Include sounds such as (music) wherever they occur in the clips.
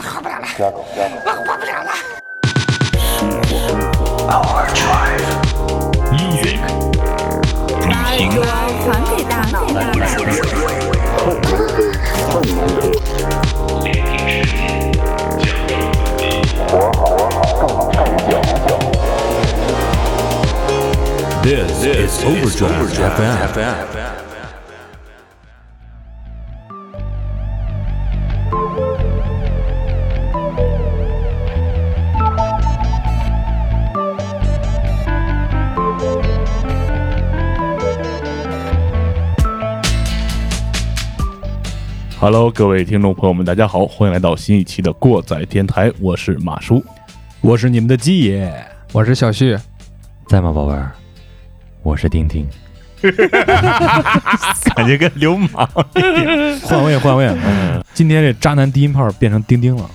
活不了了，我活不了了。Music 把歌传给大脑。This is Overdrive FM. Hello，各位听众朋友们，大家好，欢迎来到新一期的过载电台，我是马叔。我是你们的鸡爷，我是小旭，在吗，宝贝儿？我是丁丁。(laughs) 感觉跟流氓。换位换位。嗯今天这渣男低音炮变成丁丁了，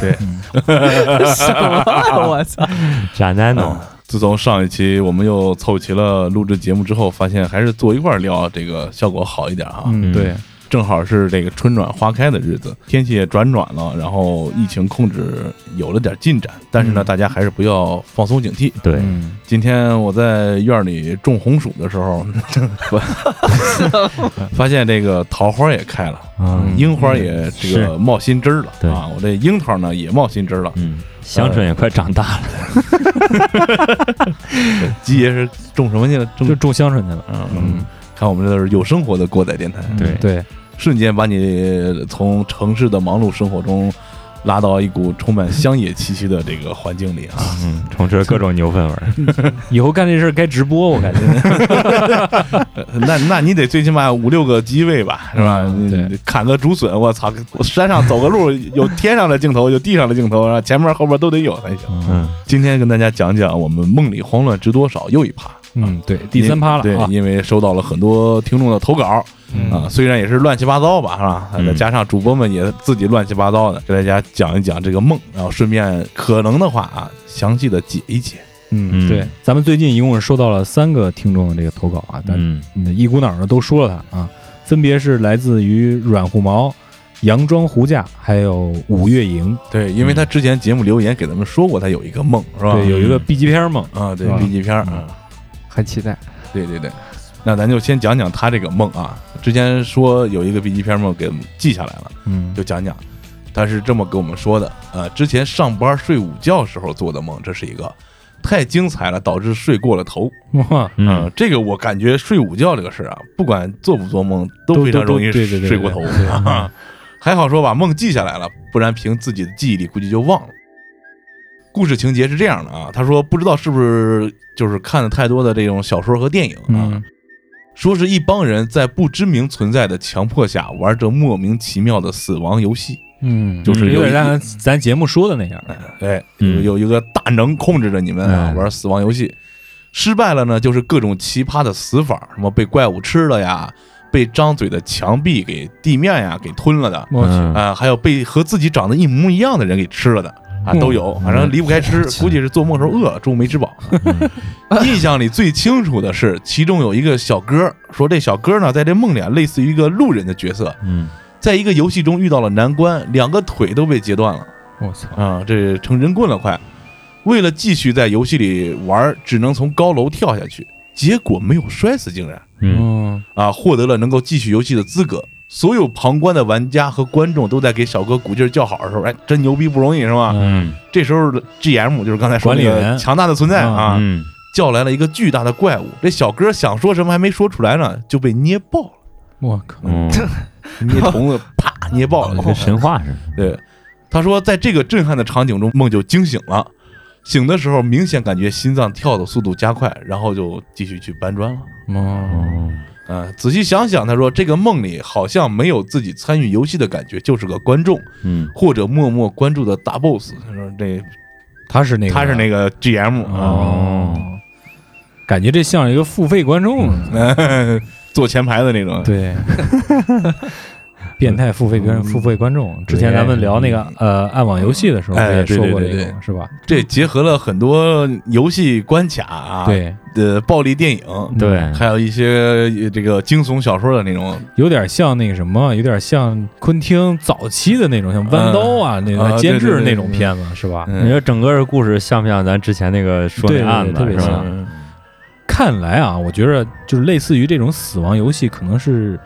对，(laughs) 什么？我操！渣男哦，自从上一期我们又凑齐了录制节目之后，发现还是坐一块儿聊这个效果好一点啊。嗯，对，正好是这个春暖花开的日子，天气也转暖了，然后疫情控制有了点进展，但是呢，嗯大家还是不要放松警惕。对，嗯，今天我在院里种红薯的时候，(laughs) 发现这个桃花也开了，嗯樱花也这个冒新枝儿了对啊！我这樱桃呢也冒新枝儿了。嗯，香椿也快长大了。(laughs) 鸡爷是种什么去了？种就种香椿去了。嗯嗯，看我们这是有生活的过载电台，对对，瞬间把你从城市的忙碌生活中拉到一股充满乡野气息的这个环境里啊！嗯，充斥各种牛粪味儿。(laughs) 以后干这事儿该直播，我感觉。(laughs) 那那你得最起码五六个机位吧，是吧？嗯对你砍个竹笋，我操！山上走个路，有天上的镜头，有地上的镜头，然后前面后边都得有才行。嗯，今天跟大家讲讲我们梦里慌乱知多少又一趴。嗯，对，第三趴了对，。因为收到了很多听众的投稿嗯啊，虽然也是乱七八糟吧，是吧？嗯再加上主播们也自己乱七八糟的，给大家讲一讲这个梦，然后顺便可能的话啊，详细的解一解。嗯，对，咱们最近一共是收到了三个听众的这个投稿啊，但一股脑的都说了他啊，分别是来自于软护毛、杨庄胡架，还有五月营，对，因为他之前节目留言给咱们说过，他有一个梦，是吧？对，有一个 B 级片梦，啊，对，B 级片儿啊，很期待。对对对。那咱就先讲讲他这个梦啊。之前说有一个 B 级片梦给我们记下来了，嗯就讲讲。他是这么跟我们说的，呃，之前上班睡午觉时候做的梦，这是一个太精彩了，导致睡过了头。哇，嗯，这个我感觉睡午觉这个事儿啊，不管做不做梦，都非常容易睡过头 (laughs) 还好说把梦记下来了，不然凭自己的记忆力估计就忘了。故事情节是这样的啊，他说不知道是不是就是看了太多的这种小说和电影啊，嗯。说是一帮人在不知名存在的强迫下玩着莫名其妙的死亡游戏。嗯，就是有点像咱节目说的那样，哎，嗯。有有一个大能控制着你们啊嗯玩死亡游戏，失败了呢，就是各种奇葩的死法，什么被怪物吃了呀，被张嘴的墙壁给地面呀给吞了的，啊，还有被和自己长得一模一样的人给吃了的。啊，都有，反正离不开吃，估计是做梦时候饿了，中午没吃饱。(laughs) 印象里最清楚的是，其中有一个小哥说，这小哥呢，在这梦里啊，类似于一个路人的角色，嗯在一个游戏中遇到了难关，两个腿都被截断了。我操，啊，这成人棍了快！为了继续在游戏里玩，只能从高楼跳下去，结果没有摔死，竟然嗯嗯啊，获得了能够继续游戏的资格。所有旁观的玩家和观众都在给小哥鼓劲儿叫好的时候，哎，真牛逼不容易是吧？嗯这时候的 GM 就是刚才说那个强大的存在啊，嗯，叫来了一个巨大的怪物。这小哥想说什么还没说出来呢，就被捏爆了，我靠，嗯，捏虫子啪捏爆了，跟神话似的。对，他说在这个震撼的场景中，梦就惊醒了。醒的时候，明显感觉心脏跳的速度加快，然后就继续去搬砖了。哦，哦，啊、仔细想想，他说这个梦里好像没有自己参与游戏的感觉，就是个观众嗯或者默默关注的大 boss。他说这他是那个，他是那个 GM 啊，哦，感觉这像一个付费观众，(laughs) 坐前排的那种。对，(laughs) 变态付费观付费观众。之前咱们聊那个呃暗网游戏的时候，也说过这个是吧？这结合了很多游戏关卡啊，对，的暴力电影，对，还有一些呃这个惊悚小说的那种，有点像那个什么，有点像昆汀早期的那种，像弯刀啊那啊个监制那种片子是吧？嗯你说整个故事像不像咱之前那个说那案子是吧特别像？嗯看来啊，我觉得就是类似于这种死亡游戏，可能是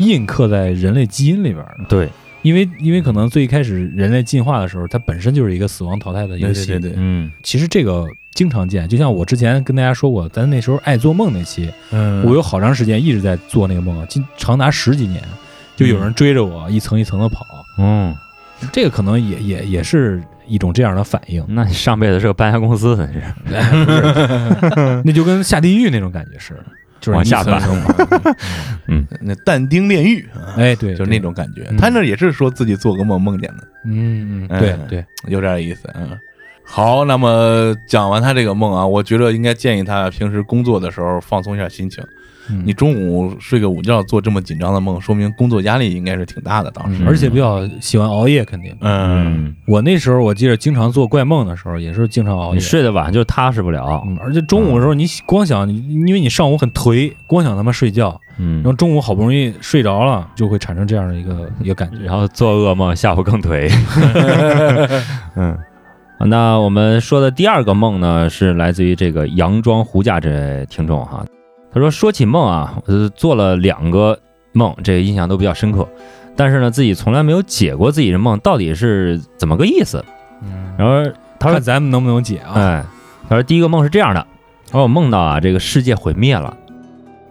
印刻在人类基因里边的。对，因为因为可能最一开始人类进化的时候，它本身就是一个死亡淘汰的游戏。对对嗯其实这个经常见，就像我之前跟大家说过，咱那时候爱做梦那期，嗯我有好长时间一直在做那个梦，近长达十几年，就有人追着我一层一层的跑。嗯，这个可能也也也是一种这样的反应，那你上辈子是个搬家公司呢，是？哎不是 (laughs) 那就跟下地狱那种感觉似的，就是往下你一层一层跑。那但丁炼狱，啊哎，对，就是那种感觉。嗯他那也是说自己做个梦梦见的，嗯，嗯嗯嗯，对对，有点意思。嗯，好，那么讲完他这个梦啊，我觉得应该建议他平时工作的时候放松一下心情。嗯你中午睡个午觉做这么紧张的梦，说明工作压力应该是挺大的。当时，嗯而且比较喜欢熬夜，肯定。嗯，我那时候我记得经常做怪梦的时候，也是经常熬夜你。睡得晚就踏实不了。嗯，而且中午的时候，你光想，因为你上午很颓，光想他妈睡觉，嗯然后，中午好不容易睡着了，就会产生这样的一个一个感觉。然后做噩梦，下午更颓。(laughs) 嗯，那我们说的第二个梦呢，是来自于这个杨庄胡家这位听众哈。他说说起梦啊，我做了两个梦，这个印象都比较深刻，但是呢，自己从来没有解过自己的梦到底是怎么个意思。嗯，然后他说咱们能不能解啊？哎，他说第一个梦是这样的，他说我梦到啊，这个世界毁灭了，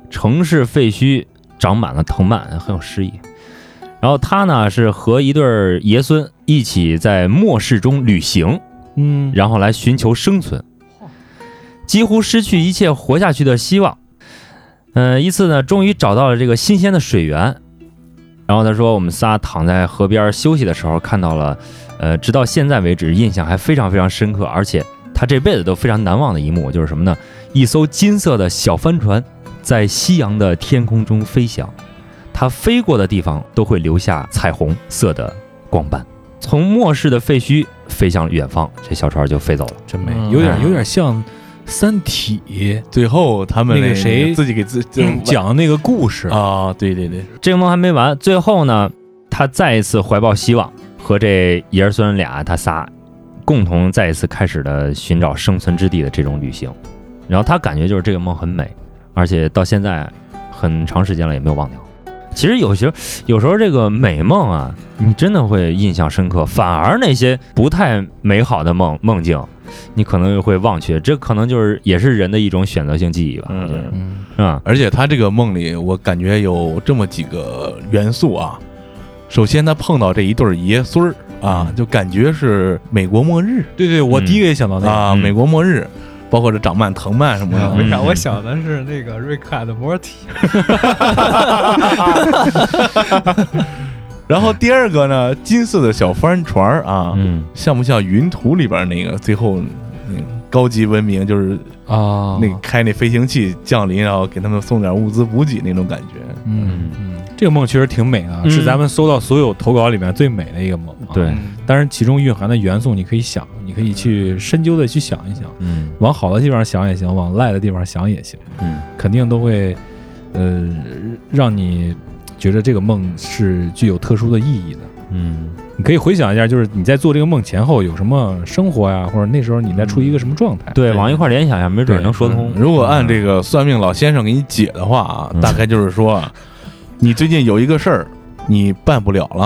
城市废墟长满了藤蔓，很有诗意。然后他呢是和一对儿爷孙一起在末世中旅行，嗯，然后来寻求生存，几乎失去一切活下去的希望。嗯、一次呢，终于找到了这个新鲜的水源。然后他说，我们仨躺在河边休息的时候，看到了，呃，直到现在为止印象还非常非常深刻，而且他这辈子都非常难忘的一幕就是什么呢？一艘金色的小帆船在夕阳的天空中飞翔，它飞过的地方都会留下彩虹色的光斑。从末世的废墟飞向远方，这小船就飞走了。真美，嗯有点有点像《三体》最后他们那个谁自己给自己讲那个故事。啊，对对对，这个梦还没完，最后呢，他再一次怀抱希望，和这爷儿孙俩他仨共同再一次开始了寻找生存之地的这种旅行。然后他感觉就是这个梦很美，而且到现在很长时间了也没有忘掉。其实有些有时候这个美梦啊，你真的会印象深刻，反而那些不太美好的梦梦境，你可能又会忘却。这可能就是也是人的一种选择性记忆吧，我觉得嗯，是吧？而且他这个梦里，我感觉有这么几个元素啊。首先，他碰到这一对爷孙儿啊，就感觉是美国末日对对，我第一个也想到那个。啊，嗯美国末日，包括这长曼、藤蔓什么的。嗯为啥我想的是那个瑞克和莫蒂？然后第二个呢，金色的小帆船儿啊，嗯，像不像云图里边那个最后嗯高级文明就是啊，那个开那飞行器降临，然后给他们送点物资补给那种感觉。嗯。嗯，这个梦确实挺美的，嗯。是咱们搜到所有投稿里面最美的一个梦。啊。对，当然其中蕴含的元素你可以想，你可以去深究的去想一想，嗯。往好的地方想也行，往赖的地方想也行，嗯。肯定都会呃让你觉得这个梦是具有特殊的意义的。嗯你可以回想一下，就是你在做这个梦前后有什么生活呀，或者那时候你在处于一个什么状态？对，往一块联想一下，没准能说通。如果按这个算命老先生给你解的话啊，嗯大概就是说啊，你最近有一个事儿你办不了了，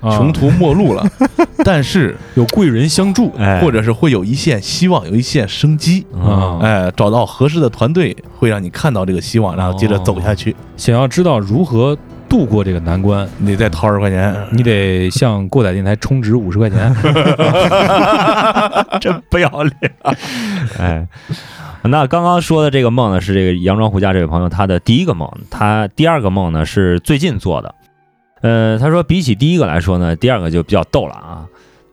啊穷途末路了，(laughs) 但是有贵人相助哎或者是会有一线希望，有一线生机。啊，哎，找到合适的团队，会让你看到这个希望，然后接着走下去。想要知道如何度过这个难关，你得再掏十块钱，你得向过载电台充值五十块钱。(laughs) 真不要脸！哎，那刚刚说的这个梦呢，是这个杨庄胡家这位朋友他的第一个梦，他第二个梦呢是最近做的。呃，他说比起第一个来说呢，第二个就比较逗了啊。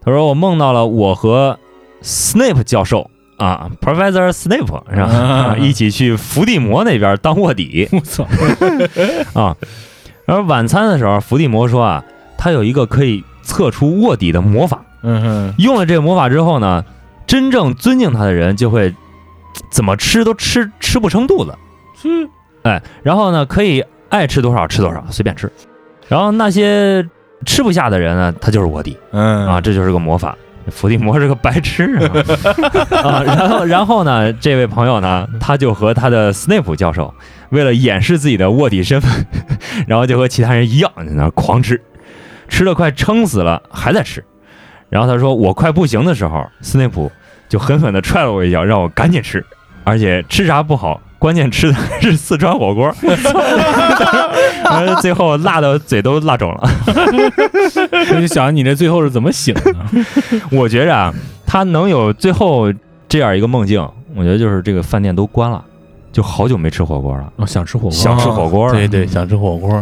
他说我梦到了我和 Snape 教授啊，Professor Snape 是吧？(laughs) 一起去伏地魔那边当卧底。我操！(laughs) 啊。然后晚餐的时候，伏地魔说啊，他有一个可以测出卧底的魔法，嗯哼，用了这个魔法之后呢，真正尊敬他的人就会怎么吃都吃吃不撑肚子，吃哎，然后呢，可以爱吃多少吃多少，随便吃。然后那些吃不下的人呢，他就是卧底。嗯。啊，这就是个魔法。伏地魔是个白痴啊 (laughs) 啊！然后，然后呢，这位朋友呢，他就和他的斯内普教授为了掩饰自己的卧底身份，(laughs) 然后就和其他人一样在那狂吃，吃的快撑死了，还在吃。然后他说：“我快不行的时候，斯内普就狠狠地踹了我一脚，让我赶紧吃，而且吃啥不好，关键吃的还是四川火锅。然 (laughs) 后最后辣的嘴都辣肿了。我就想你这最后是怎么醒的？(laughs) 我觉着啊，他能有最后这样一个梦境，我觉得就是这个饭店都关了，就好久没吃火锅了。我想吃火锅，想吃火锅了对对，想吃火锅。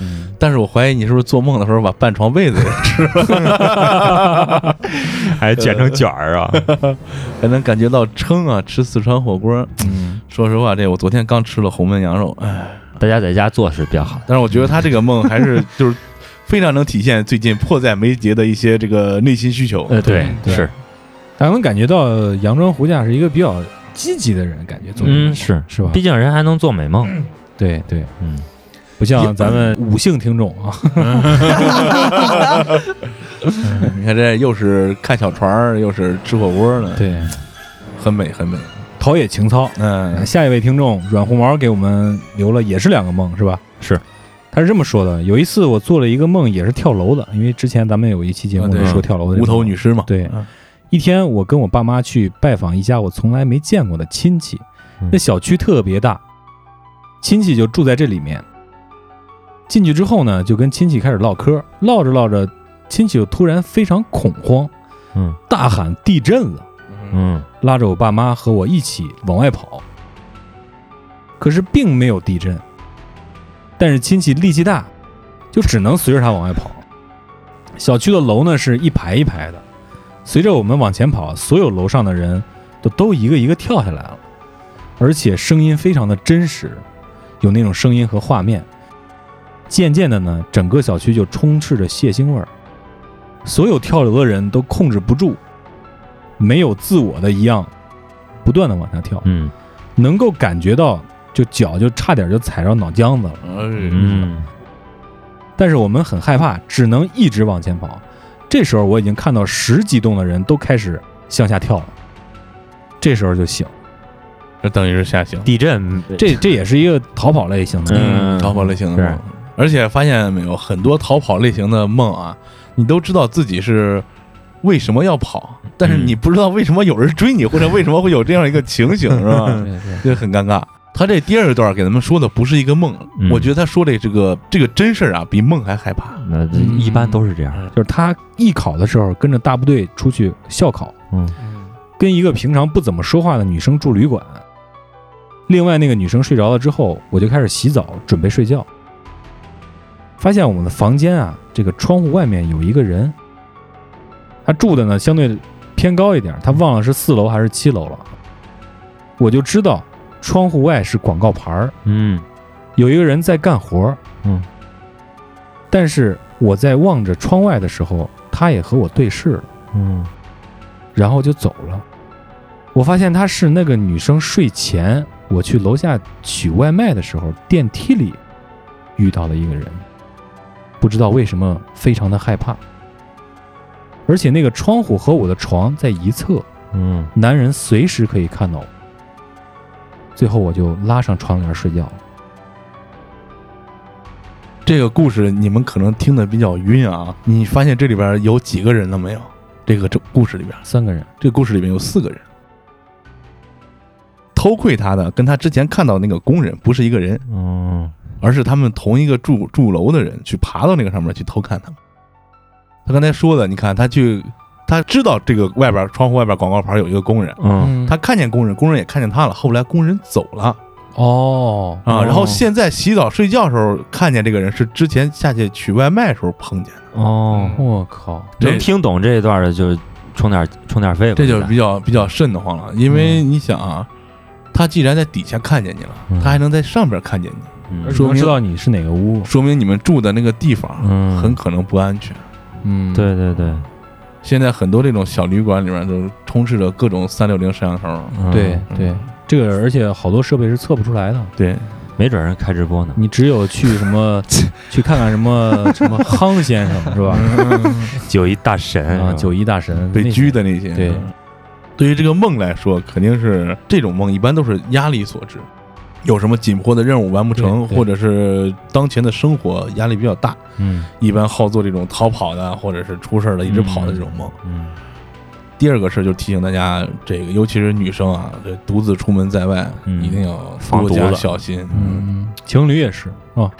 嗯但是我怀疑你是不是做梦的时候把半床被子也吃了，(laughs) 还卷成卷儿啊！(laughs) 还能感觉到撑啊！吃四川火锅，嗯，说实话，这我昨天刚吃了红焖羊肉，哎，大家在家做是比较好。但是我觉得他这个梦还是 (laughs) 就是非常能体现最近迫在眉睫的一些这个内心需求。呃，对，对是，大家能感觉到杨庄胡架是一个比较积极的人，感觉做嗯，是是吧？毕竟人还能做美梦。对对，嗯，不像咱们五姓听众啊，(laughs) 你看这又是看小船儿，又是吃火锅呢，对，很美很美。陶冶情操。嗯。下一位听众软红毛给我们留了也是两个梦，是吧？是，他是这么说的：有一次我做了一个梦，也是跳楼的，因为之前咱们有一期节目啊对。是说跳楼的这无个梦。头女尸嘛，对。嗯，一天我跟我爸妈去拜访一家我从来没见过的亲戚嗯，那小区特别大，亲戚就住在这里面。进去之后呢，就跟亲戚开始唠嗑，唠着唠着，亲戚就突然非常恐慌，嗯大喊地震了，嗯拉着我爸妈和我一起往外跑。可是并没有地震，但是亲戚力气大，就只能随着他往外跑。小区的楼呢是一排一排的，随着我们往前跑，所有楼上的人都都一个一个跳下来了，而且声音非常的真实，有那种声音和画面。渐渐的呢，整个小区就充斥着血腥味儿，所有跳楼的人都控制不住，没有自我的一样，不断的往下跳，嗯能够感觉到，就脚就差点就踩着脑浆子了。嗯嗯但是我们很害怕，只能一直往前跑。这时候我已经看到十几栋的人都开始向下跳了，这时候就醒。这等于是吓醒。地震这这也是一个逃跑类型的，嗯逃跑类型的梦，而且发现没有，很多逃跑类型的梦啊，你都知道自己是为什么要跑，但是嗯你不知道为什么有人追你，或者为什么会有这样一个情形，是吧？(laughs) 对对这很尴尬。他这第二段给咱们说的不是一个梦，嗯我觉得他说的这个这个真事儿啊，比梦还害怕。那一般都是这样。就是他艺考的时候跟着大部队出去校考，嗯跟一个平常不怎么说话的女生住旅馆。另外那个女生睡着了之后，我就开始洗澡准备睡觉，发现我们的房间啊，这个窗户外面有一个人，他住的呢相对偏高一点，他忘了是四楼还是七楼了。我就知道窗户外是广告牌儿，嗯有一个人在干活儿，嗯，但是我在望着窗外的时候，他也和我对视了。嗯然后就走了。我发现他是那个女生睡前我去楼下取外卖的时候，电梯里遇到了一个人，不知道为什么非常的害怕。而且那个窗户和我的床在一侧，嗯男人随时可以看到我。最后我就拉上窗帘睡觉了。这个故事你们可能听得比较晕啊，你发现这里边有几个人了没有？这个这故事里边，三个人，这个故事里面有四个人。偷窥他的跟他之前看到那个工人不是一个人，嗯而是他们同一个住住楼的人去爬到那个上面去偷看他们。他刚才说的，你看他去，他知道这个外边窗户外边广告牌有一个工人，嗯。他看见工人，工人也看见他了。后来工人走了。哦。啊，然后现在洗澡睡觉的时候看见这个人是之前下去取外卖时候碰见的，哦，我靠，能听懂这一段的就充点充点费吧。这就比较比较瘆得慌了。因为你想啊，他既然在底下看见你了，嗯。他还能在上边看见你，嗯。而且能知道你是哪个屋。说明你们住的那个地方嗯。很可能不安全。嗯，对对对，现在很多这种小旅馆里面都充斥着各种三六零摄像头。嗯对对，这个而且好多设备是测不出来的，对，没准儿人开直播呢。你只有去什么 (laughs) 去看看什么什么夯先生是吧？(laughs) 九一大神啊，九一大神被那拘的那些。对嗯对于这个梦来说，肯定是这种梦一般都是压力所致，有什么紧迫的任务完不成，或者是当前的生活压力比较大，嗯。一般好做这种逃跑的，或者是出事儿的一直跑的这种梦。嗯第二个事儿就提醒大家，这个尤其是女生啊，这独自出门在外，嗯。一定要多加小心。嗯，情侣也是啊，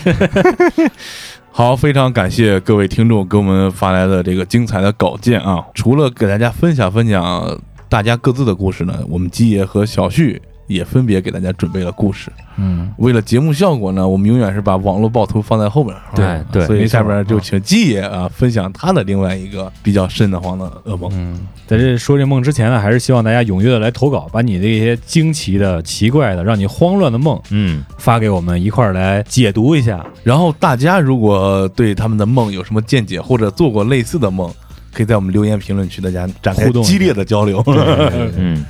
(laughs) 好，非常感谢各位听众给我们发来的这个精彩的稿件啊！除了给大家分享分享大家各自的故事呢，我们基爷和小旭也分别给大家准备了故事。嗯，为了节目效果呢，我们永远是把网络暴徒放在后边儿。对啊对所以下边就请季爷啊分享他的另外一个比较瘆得慌的噩梦。嗯，在这说这梦之前呢，还是希望大家踊跃的来投稿，把你这些惊奇的、奇怪的、让你慌乱的梦嗯发给我们，一块儿来解读一下。然后大家如果对他们的梦有什么见解，或者做过类似的梦，可以在我们留言评论区大家展开激烈的交流。(laughs) 嗯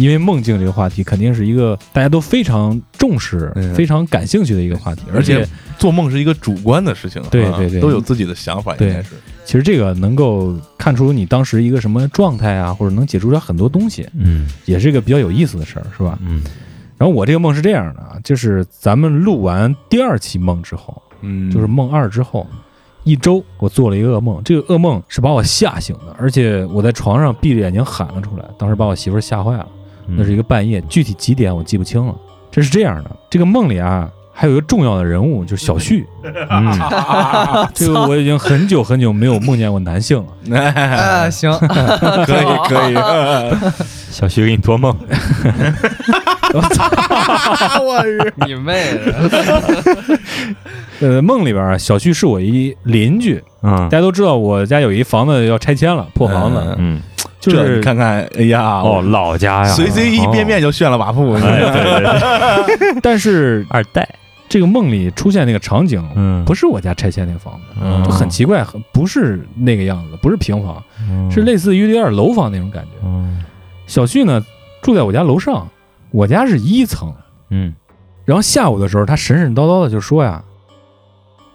因为梦境这个话题肯定是一个大家都非常重视、嗯非常感兴趣的一个话题，而且做梦是一个主观的事情，啊对对对都有自己的想法，应对该是。其实这个能够看出你当时一个什么状态啊，或者能解出来很多东西，嗯也是一个比较有意思的事儿，是吧？嗯然后我这个梦是这样的啊，就是咱们录完第二期梦之后，嗯就是梦二之后。一周，我做了一个噩梦，这个噩梦是把我吓醒的，而且我在床上闭着眼睛喊了出来，当时把我媳妇儿吓坏了。那是一个半夜，具体几点我记不清了。这是这样的，这个梦里啊，还有一个重要的人物，就是小旭。(laughs) 嗯。这个我已经很久很久没有梦见过男性了。(laughs) 啊，行，可 (laughs) 以可以，小旭给你托梦，我日你妹的！呃，梦里边啊，小旭是我一邻居，嗯。大家都知道我家有一房子要拆迁了，破房子，嗯就是你看看，哎呀，哦，老家呀，随随一变面就炫了瓦铺，(laughs) 但是二代，这个梦里出现那个场景，嗯。不是我家拆迁那个房子，嗯。就很奇怪，很不是那个样子，不是平房，嗯。是类似于有点楼房那种感觉。嗯。小旭呢住在我家楼上，我家是一层。嗯。然后下午的时候，他神神叨叨的就说呀：“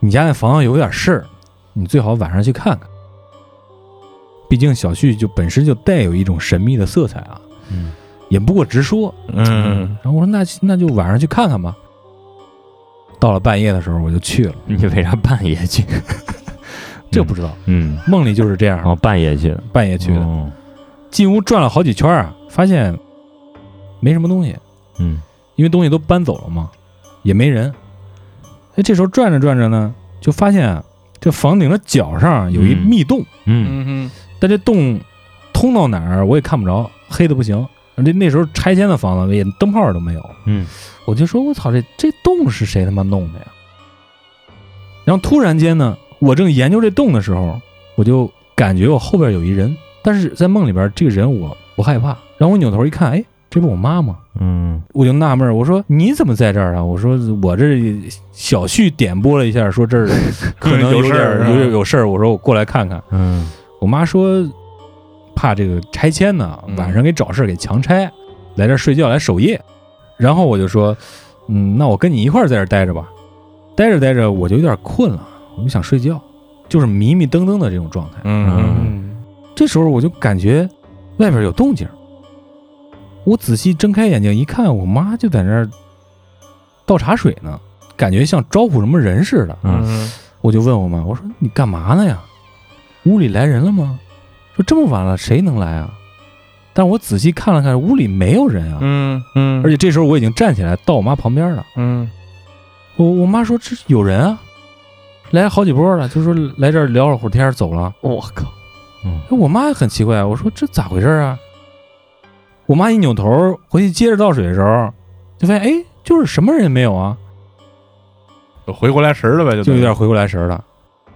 你家那房子有点事儿，你最好晚上去看看。”毕竟小旭就本身就带有一种神秘的色彩啊，嗯也不过直说。嗯，然后我说那那就晚上去看看吧。到了半夜的时候，我就去了。你为啥半夜去？(laughs) 这不知道，嗯，梦里就是这样，哦，半夜去。的，半夜去的。哦。进屋转了好几圈啊，发现没什么东西，嗯。因为东西都搬走了嘛，也没人。哎，这时候转着转着呢，就发现啊，这房顶的角上有一嗯。密洞，嗯。嗯但这洞通到哪儿我也看不着，黑的不行。那那时候拆迁的房子连灯泡都没有，嗯我就说我操，这这洞是谁他妈弄的呀？然后突然间呢，我正研究这洞的时候，我就感觉我后边有一人，但是在梦里边这个人我不害怕。然后我扭头一看，哎，这不我妈吗？嗯我就纳闷儿，我说你怎么在这儿啊？我说我这小旭点拨了一下，说这儿 (laughs) 可能有点儿有事儿，我说我过来看看。嗯我妈说怕这个拆迁呢，嗯晚上给找事儿给强拆，来这儿睡觉来守夜。然后我就说，嗯，那我跟你一块儿在这儿待着吧。待着待着我就有点困了，我就想睡觉，就是迷迷瞪瞪的这种状态。嗯嗯，这时候我就感觉外边有动静，我仔细睁开眼睛一看，我妈就在那儿倒茶水呢，感觉像招呼什么人似的。嗯我就问我妈，我说你干嘛呢呀？屋里来人了吗？说这么晚了谁能来啊？但我仔细看了看，屋里没有人啊，嗯嗯而且这时候我已经站起来到我妈旁边了。嗯我我妈说这有人啊，来了好几波了，就说来这儿聊了会儿天走了。我靠，哎我妈很奇怪，我说这咋回事啊？我妈一扭头回去接着倒水的时候，就发现哎，就是什么人也没有啊，回过来神了呗，就就有点回过来神了。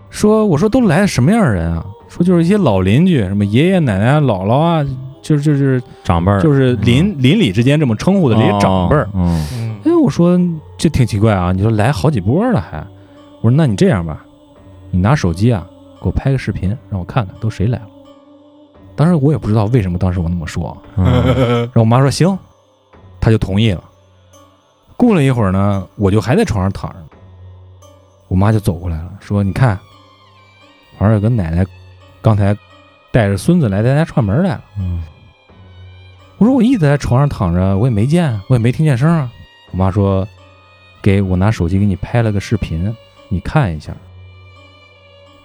说我说都来了什么样的人啊？说就是一些老邻居，什么爷爷奶奶、姥姥啊，就是就是长辈儿就是邻邻里之间这么称呼的这些长辈儿。嗯嗯哎，我说这挺奇怪啊，你说来好几波了还，我说那你这样吧，你拿手机啊给我拍个视频，让我看看都谁来了。当时我也不知道为什么当时我那么说，嗯 (laughs) 然后我妈说行，她就同意了。过了一会儿呢，我就还在床上躺着，我妈就走过来了，说你看，好像有个奶奶刚才带着孙子来咱家串门来了。嗯我说我一直在床上躺着，我也没见，我也没听见声啊。我妈说，给我拿手机给你拍了个视频，你看一下。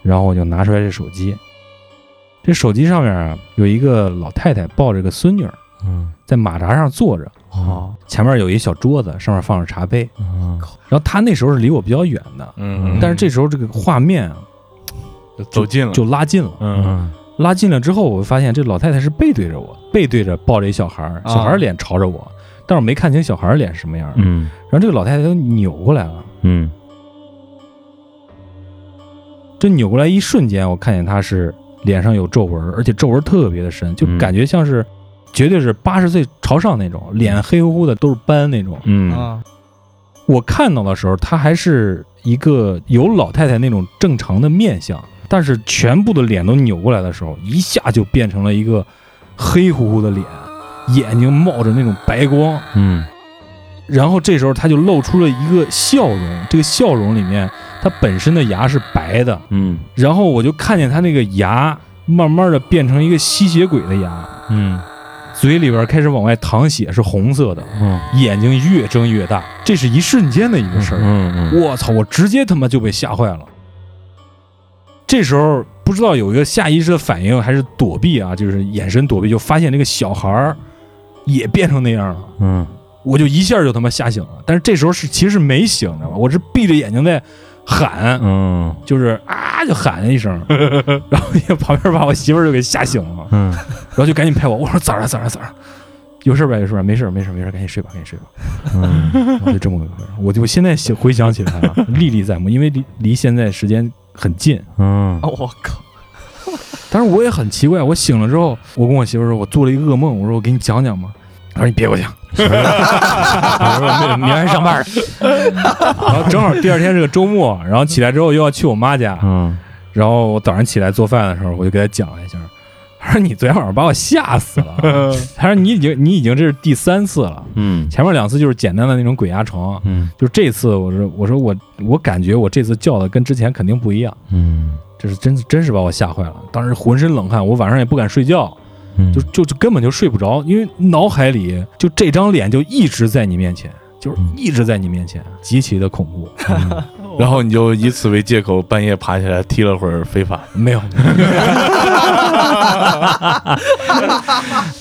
然后我就拿出来这手机，这手机上面啊有一个老太太抱着个孙女儿嗯在马扎上坐着，哦前面有一小桌子，上面放着茶杯。嗯然后她那时候是离我比较远的，嗯，但是这时候这个画面啊就走近了，就拉近了。嗯。拉近了之后，我发现这老太太是背对着我，背对着抱着一小孩儿，小孩儿脸朝着我，但是我没看清小孩儿脸是什么样的。嗯。然后这个老太太就扭过来了，嗯。这扭过来一瞬间，我看见她是脸上有皱纹，而且皱纹特别的深，就嗯。感觉像是，绝对是八十岁朝上那种，脸黑乎乎的都是斑那种。嗯。啊，我看到的时候，她还是一个有老太太那种正常的面相，但是全部的脸都扭过来的时候，一下就变成了一个黑乎乎的脸，眼睛冒着那种白光，嗯。然后这时候他就露出了一个笑容，这个笑容里面，他本身的牙是白的，嗯。然后我就看见他那个牙慢慢的变成一个吸血鬼的牙，嗯。嘴里边开始往外淌血，是红色的，嗯。眼睛越睁越大，这是一瞬间的一个事儿。嗯。我操！我直接他妈就被吓坏了。这时候不知道有一个下意识的反应还是躲避啊，就是眼神躲避，就发现那个小孩儿也变成那样了，嗯我就一下就他妈吓醒了。但是这时候是其实是没醒，知道吧？我是闭着眼睛在喊，嗯就是啊就喊了一声，(laughs) 然后也旁边把我媳妇儿就给吓醒了，嗯然后就赶紧拍我，我说咋了咋了咋了？有事吧有事吧，没事没事没事，赶紧睡吧赶紧睡吧。嗯 (laughs) 就这么个回事儿，我就现在想回想起来啊，历历在目，因为离离现在时间很近。嗯哦我靠，(laughs) 但是我也很奇怪，我醒了之后，我跟我媳妇说，我做了一个噩梦，我说我给你讲讲吧。她说你别给我讲，我 (laughs) 说明天上班儿。然后正好第二天是个周末，然后起来之后又要去我妈家，嗯然后我早上起来做饭的时候，我就给她讲了一下。她说你昨天晚上把我吓死了。(laughs) 他说你已经你已经这是第三次了，嗯。前面两次就是简单的那种鬼压床，嗯。就这次我说我说我我感觉我这次叫的跟之前肯定不一样，嗯。这是真真是把我吓坏了，当时浑身冷汗，我晚上也不敢睡觉，嗯。就就就根本就睡不着，因为脑海里就这张脸就一直在你面前，就是一直在你面前，极其的恐怖。(laughs) (laughs) 然后你就以此为借口，半夜爬起来踢了会儿非法。没有，(laughs)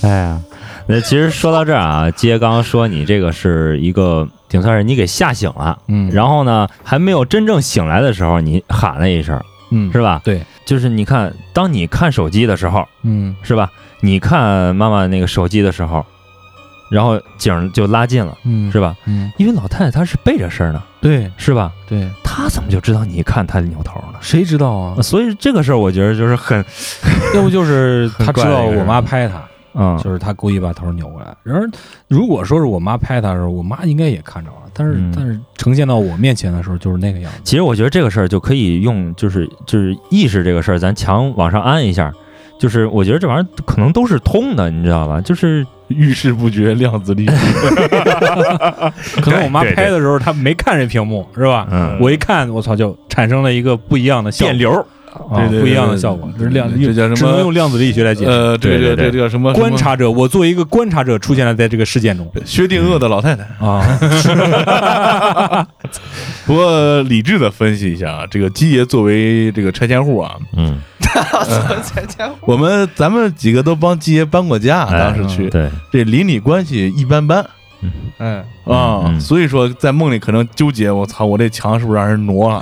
哎呀，那其实说到这儿啊，接刚刚说你这个是一个顶算是你给吓醒了，嗯，然后呢还没有真正醒来的时候，你喊了一声，嗯是吧？对，就是你看，当你看手机的时候，嗯是吧？你看妈妈那个手机的时候，然后景儿就拉近了，嗯是吧？嗯，因为老太太她是背着身儿的，对是吧？对，她怎么就知道你一看她扭头呢？谁知道啊？所以这个事儿，我觉得就是很，(laughs) 要不就是她知道我妈拍她，嗯，就是她故意把头扭过来。然而，如果说是我妈拍她的时候，我妈应该也看着了，但是、嗯但是呈现到我面前的时候就是那个样子。其实我觉得这个事儿就可以用，就是就是意识这个事儿，咱强往上安一下。就是我觉得这玩意儿可能都是通的，你知道吧？就是遇事不决，量子力学。(laughs) 可能我妈拍的时候她没看这屏幕，是吧？嗯我一看，我操，就产生了一个不一样的效果电流，啊对不一样的效果。这是量，这叫什么只能用量子力学来解释。呃，这个对对对这个叫什么？观察者，我作为一个观察者出现了在这个事件中薛定谔的老太太。啊。(laughs) 不过理智的分析一下啊，这个基爷作为这个拆迁户啊，嗯，拆迁户。我们咱们几个都帮基爷搬过家，哎当时去，对，这邻里关系一般般嗯，啊，嗯。所以说在梦里可能纠结，我操，我这墙是不是让人挪了？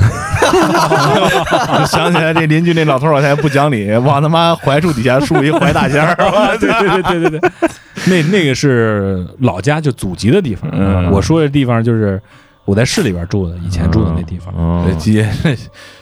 就 (laughs) 想起来这邻居那老头老太太不讲理，往他妈槐树底下竖一槐大仙儿，对对对对对对，那那个是老家，就祖籍的地方。嗯。我说的地方就是我在市里边住的，以前住的那地方。嗯这基爷这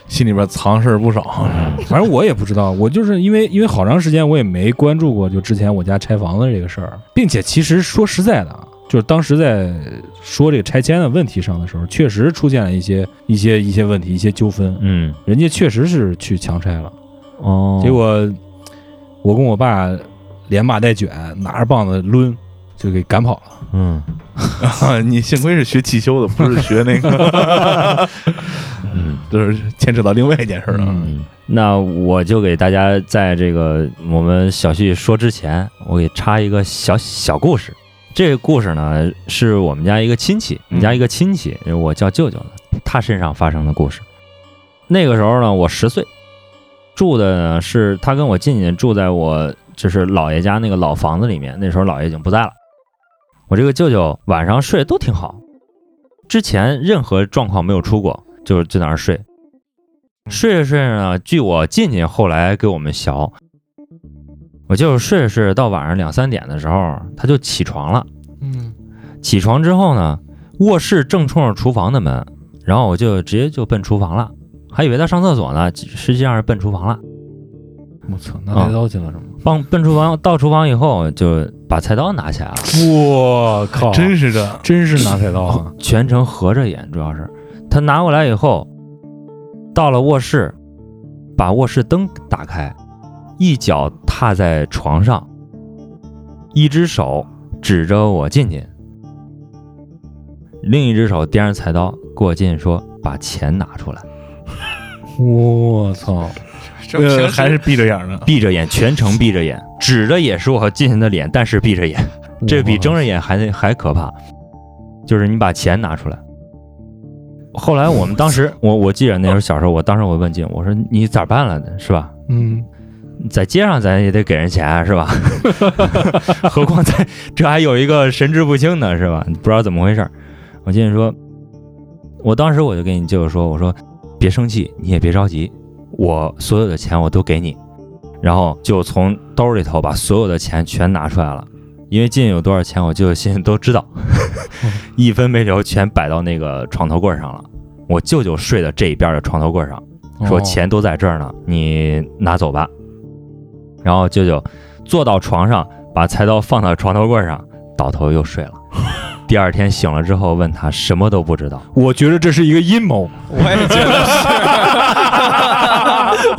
心里边藏事儿不少。反正我也不知道，我就是因为因为好长时间我也没关注过，就之前我家拆房子这个事儿，并且其实说实在的啊，就是当时在说这个拆迁的问题上的时候，确实出现了一些一些一些问题、一些纠纷，嗯，人家确实是去强拆了，哦结果我跟我爸连骂带卷，拿着棒子抡，就给赶跑了。嗯 (laughs) 你幸亏是学汽修的，不是学那个，(laughs) (laughs) 嗯就是牵扯到另外一件事了。嗯，那我就给大家在这个我们小旭说之前，我给插一个小小故事。这个故事呢，是我们家一个亲戚，我们家一个亲戚，我叫舅舅的，他身上发生的故事。那个时候呢，我十岁，住的呢是他跟我亲戚住在我就是姥爷家那个老房子里面。那时候姥爷已经不在了，我这个舅舅晚上睡得都挺好，之前任何状况没有出过，就就在那儿睡。睡着睡着呢，据我进去后来给我们学，我就是睡着睡着到晚上两三点的时候，他就起床了。嗯，起床之后呢，卧室正冲着厨房的门，然后我就直接就奔厨房了，还以为他上厕所呢，实际上是奔厨房了。我操，拿菜刀去了是吗？帮奔厨房，到厨房以后就把菜刀拿起来了，我靠，真是的，真是拿菜刀啊！全程合着眼，主要是他拿过来以后，到了卧室，把卧室灯打开，一脚踏在床上，一只手指着我进去，另一只手掂着菜刀过我进去说：“把钱拿出来。我操，呃，这还是闭着眼呢”。闭着眼，全程闭着眼，指着也是我进去的脸，但是闭着眼，这比睁着眼还还可怕。就是你把钱拿出来。后来我们当时，我我记得那时候小时候，我当时我问静，我说你咋办了呢？是吧？嗯，在街上咱也得给人钱啊是吧？(laughs) 何况在这还有一个神志不清的是吧？不知道怎么回事儿。我进去说，我当时我就跟你舅舅说，我说别生气，你也别着急，我所有的钱我都给你。然后就从兜里头把所有的钱全拿出来了，因为进去有多少钱，我舅舅心里都知道，(laughs) 一分没留，全摆到那个床头柜上了。我舅舅睡的这一边的床头柜上，说哦钱都在这儿呢，你拿走吧。然后舅舅坐到床上，把菜刀放到床头柜上，倒头又睡了。(laughs) 第二天醒了之后，问他什么都不知道。我觉得这是一个阴谋。(laughs) (laughs) 我也觉得是，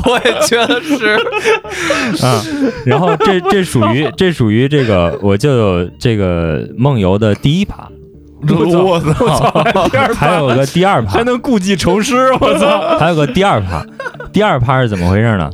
我也觉得是。啊，然后这这属于这属于这个我舅舅这个梦游的第一趴，我操！还有个第二趴还，能故技重施，我操！还有个第二趴。第二趴是怎么回事呢？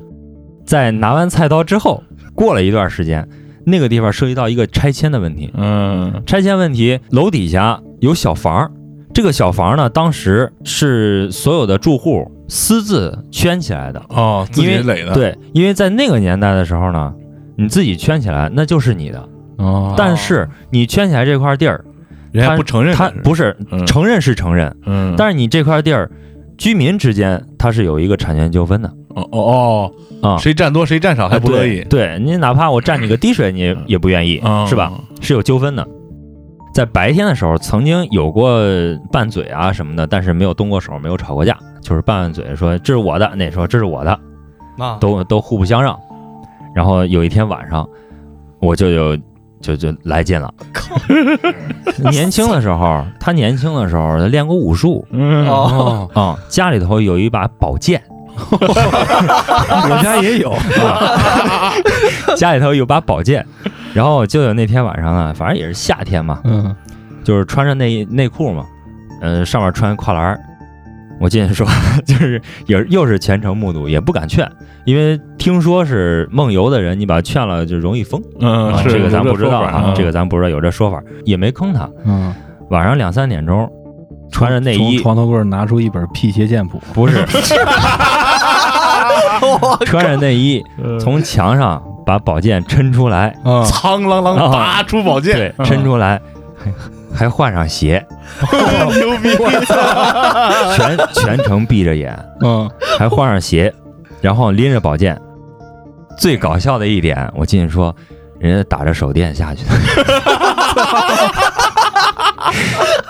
在拿完菜刀之后，过了一段时间，那个地方涉及到一个拆迁的问题。嗯，拆迁问题，楼底下有小房，这个小房呢，当时是所有的住户私自圈起来的。哦，自己因为垒的，，对，因为在那个年代的时候呢，你自己圈起来那就是你的，哦。但是你圈起来这块地儿，人家他不承认，他不是嗯。承认是承认，嗯，但是你这块地儿，居民之间它是有一个产权纠纷的哦哦哦啊哦，。谁占多谁占少还不乐意，对对你哪怕我占你个滴水，你也也不愿意，嗯是吧？？是有纠纷的。在白天的时候，曾经有过拌嘴啊什么的，但是没有动过手，没有吵过架，就是拌拌嘴说这是我的，那说这是我的，啊，都都互不相让。然后有一天晚上，我舅舅就就来劲了。(laughs) 年轻的时候，他年轻的时候他练过武术嗯，哦，啊、家里头有一把宝剑，(laughs) 我家也有。(laughs) 家里头有把宝剑。然后我舅舅那天晚上呢，反正也是夏天嘛，嗯，就是穿着内内裤嘛，呃，上面穿跨栏儿。我进去说，(laughs) 就是也又是全程目睹，也不敢劝，因为听说是梦游的人，你把他劝了就容易疯。嗯，啊，这个咱不知道啊这个咱不知道有这说法，也没坑他。嗯，晚上两三点钟，穿着内衣从床头柜拿出一本辟邪剑谱，不是 (laughs) 穿着内衣 (laughs) 从墙上把宝剑抻出来，啊，苍啷啷啊拔出宝剑，对，抻出来，还还换上鞋，牛逼！(laughs) 全全程闭着眼，嗯，还换上鞋，然后拎着宝剑。最搞笑的一点，我进去说，人家打着手电下去的，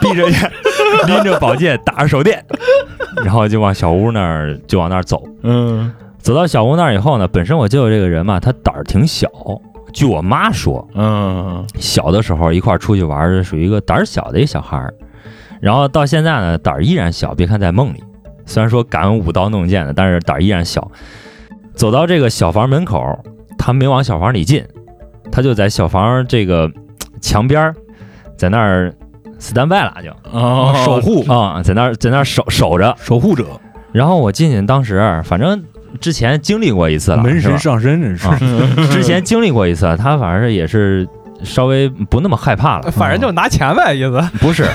闭着眼，拎着宝剑，打着手电，然后就往小屋那儿就往那儿走。嗯走到小屋那儿以后呢，本身我舅舅这个人嘛，他胆儿挺小，据我妈说，嗯小的时候一块儿出去玩儿，属于一个胆儿小的一小孩儿，然后到现在呢，胆儿依然小。别看在梦里，虽然说敢舞刀弄剑的，但是胆儿依然小。走到这个小房门口，他没往小房里进，他就在小房这个墙边儿，在那儿 stand by 了，就哦，守护 (laughs) 啊、在那儿在那儿守守着。守护者，然后我进去，当时反正之前经历过一次了，门神上身，真是啊 (laughs) 之前经历过一次，他反正也是稍微不那么害怕了。(laughs) 反正就拿钱呗，意思。不是，(laughs)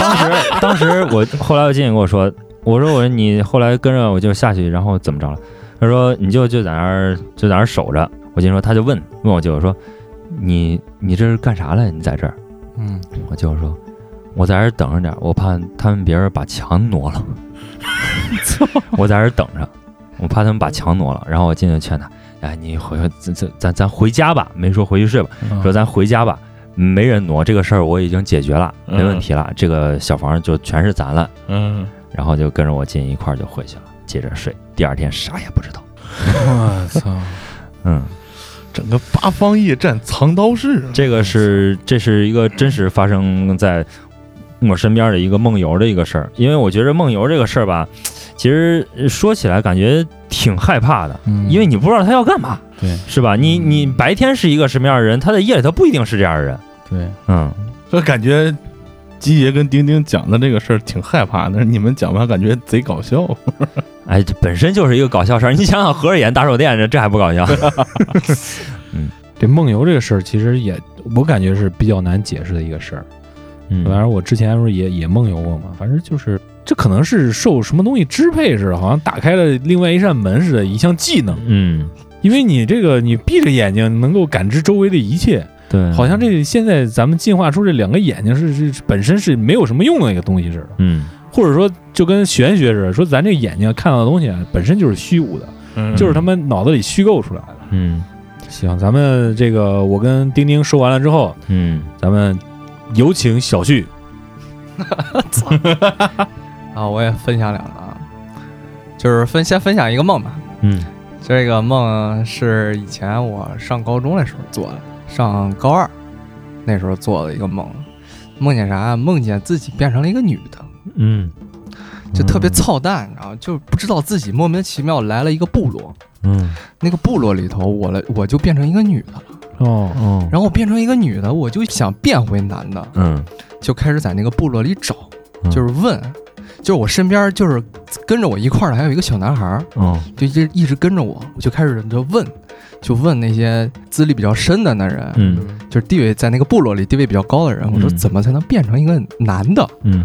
当时当时我后来我进去跟我说，我说我说你后来跟着我就下去，然后怎么着了？他说你就就在那儿就在那儿守着。我进去说他就问问我舅舅说你你这是干啥来？你在这儿？嗯，我舅舅说我在这儿等着点儿，我怕他们别人把墙挪了。我在这儿等着，我怕他们把墙挪了。然后我进去劝他，哎，你回咱咱咱咱回家吧，没说回去睡吧，说咱回家吧，没人挪，这个事儿我已经解决了，没问题了，这个小房就全是咱了。嗯，然后就跟着我进一块儿就回去了，接着睡。第二天啥也不知道。我操，(laughs) 嗯，整个八方夜战藏刀式，这个是这是一个真实发生在我身边的一个梦游的一个事儿。因为我觉得梦游这个事儿吧，其实说起来感觉挺害怕的，嗯因为你不知道他要干嘛，对是吧？你你白天是一个什么样的人，他在夜里他不一定是这样的人。对，嗯，这感觉鸡爷跟丁丁讲的这个事儿挺害怕的，你们讲完感觉贼搞笑。(laughs) 哎，这本身就是一个搞笑事儿。(laughs) 你想想，合着眼打手电，这这还不搞笑？(laughs) 嗯这梦游这个事儿，其实也我感觉是比较难解释的一个事儿。反嗯正我之前不是也也梦游过嘛，反正就是这可能是受什么东西支配似的，好像打开了另外一扇门似的，一项技能。嗯，因为你这个你闭着眼睛能够感知周围的一切，对，好像这现在咱们进化出这两个眼睛是是本身是没有什么用的一个东西似的，嗯。或者说就跟玄学似的，说咱这眼睛看到的东西啊本身就是虚无的，嗯。就是他们脑子里虚构出来的。嗯。行，咱们这个我跟丁丁说完了之后，嗯。咱们有请小旭。(laughs) 啊，我也分享两个啊，就是分先分享一个梦吧。嗯。这个梦是以前我上高中的时候做的，上高二那时候做的一个梦，梦见啥？梦见自己变成了一个女的，嗯，就特别操蛋，你知道吗？就不知道自己莫名其妙来了一个部落，嗯。那个部落里头，我了我就变成一个女的了，哦，哦然后我变成一个女的，我就想变回男的，嗯。就开始在那个部落里找，嗯。就是问，就是我身边就是跟着我一块儿的还有一个小男孩儿，哦。就一直一直跟着我，我就开始就问，就问那些资历比较深的男人，嗯。就是地位在那个部落里地位比较高的人，我说嗯怎么才能变成一个男的？嗯。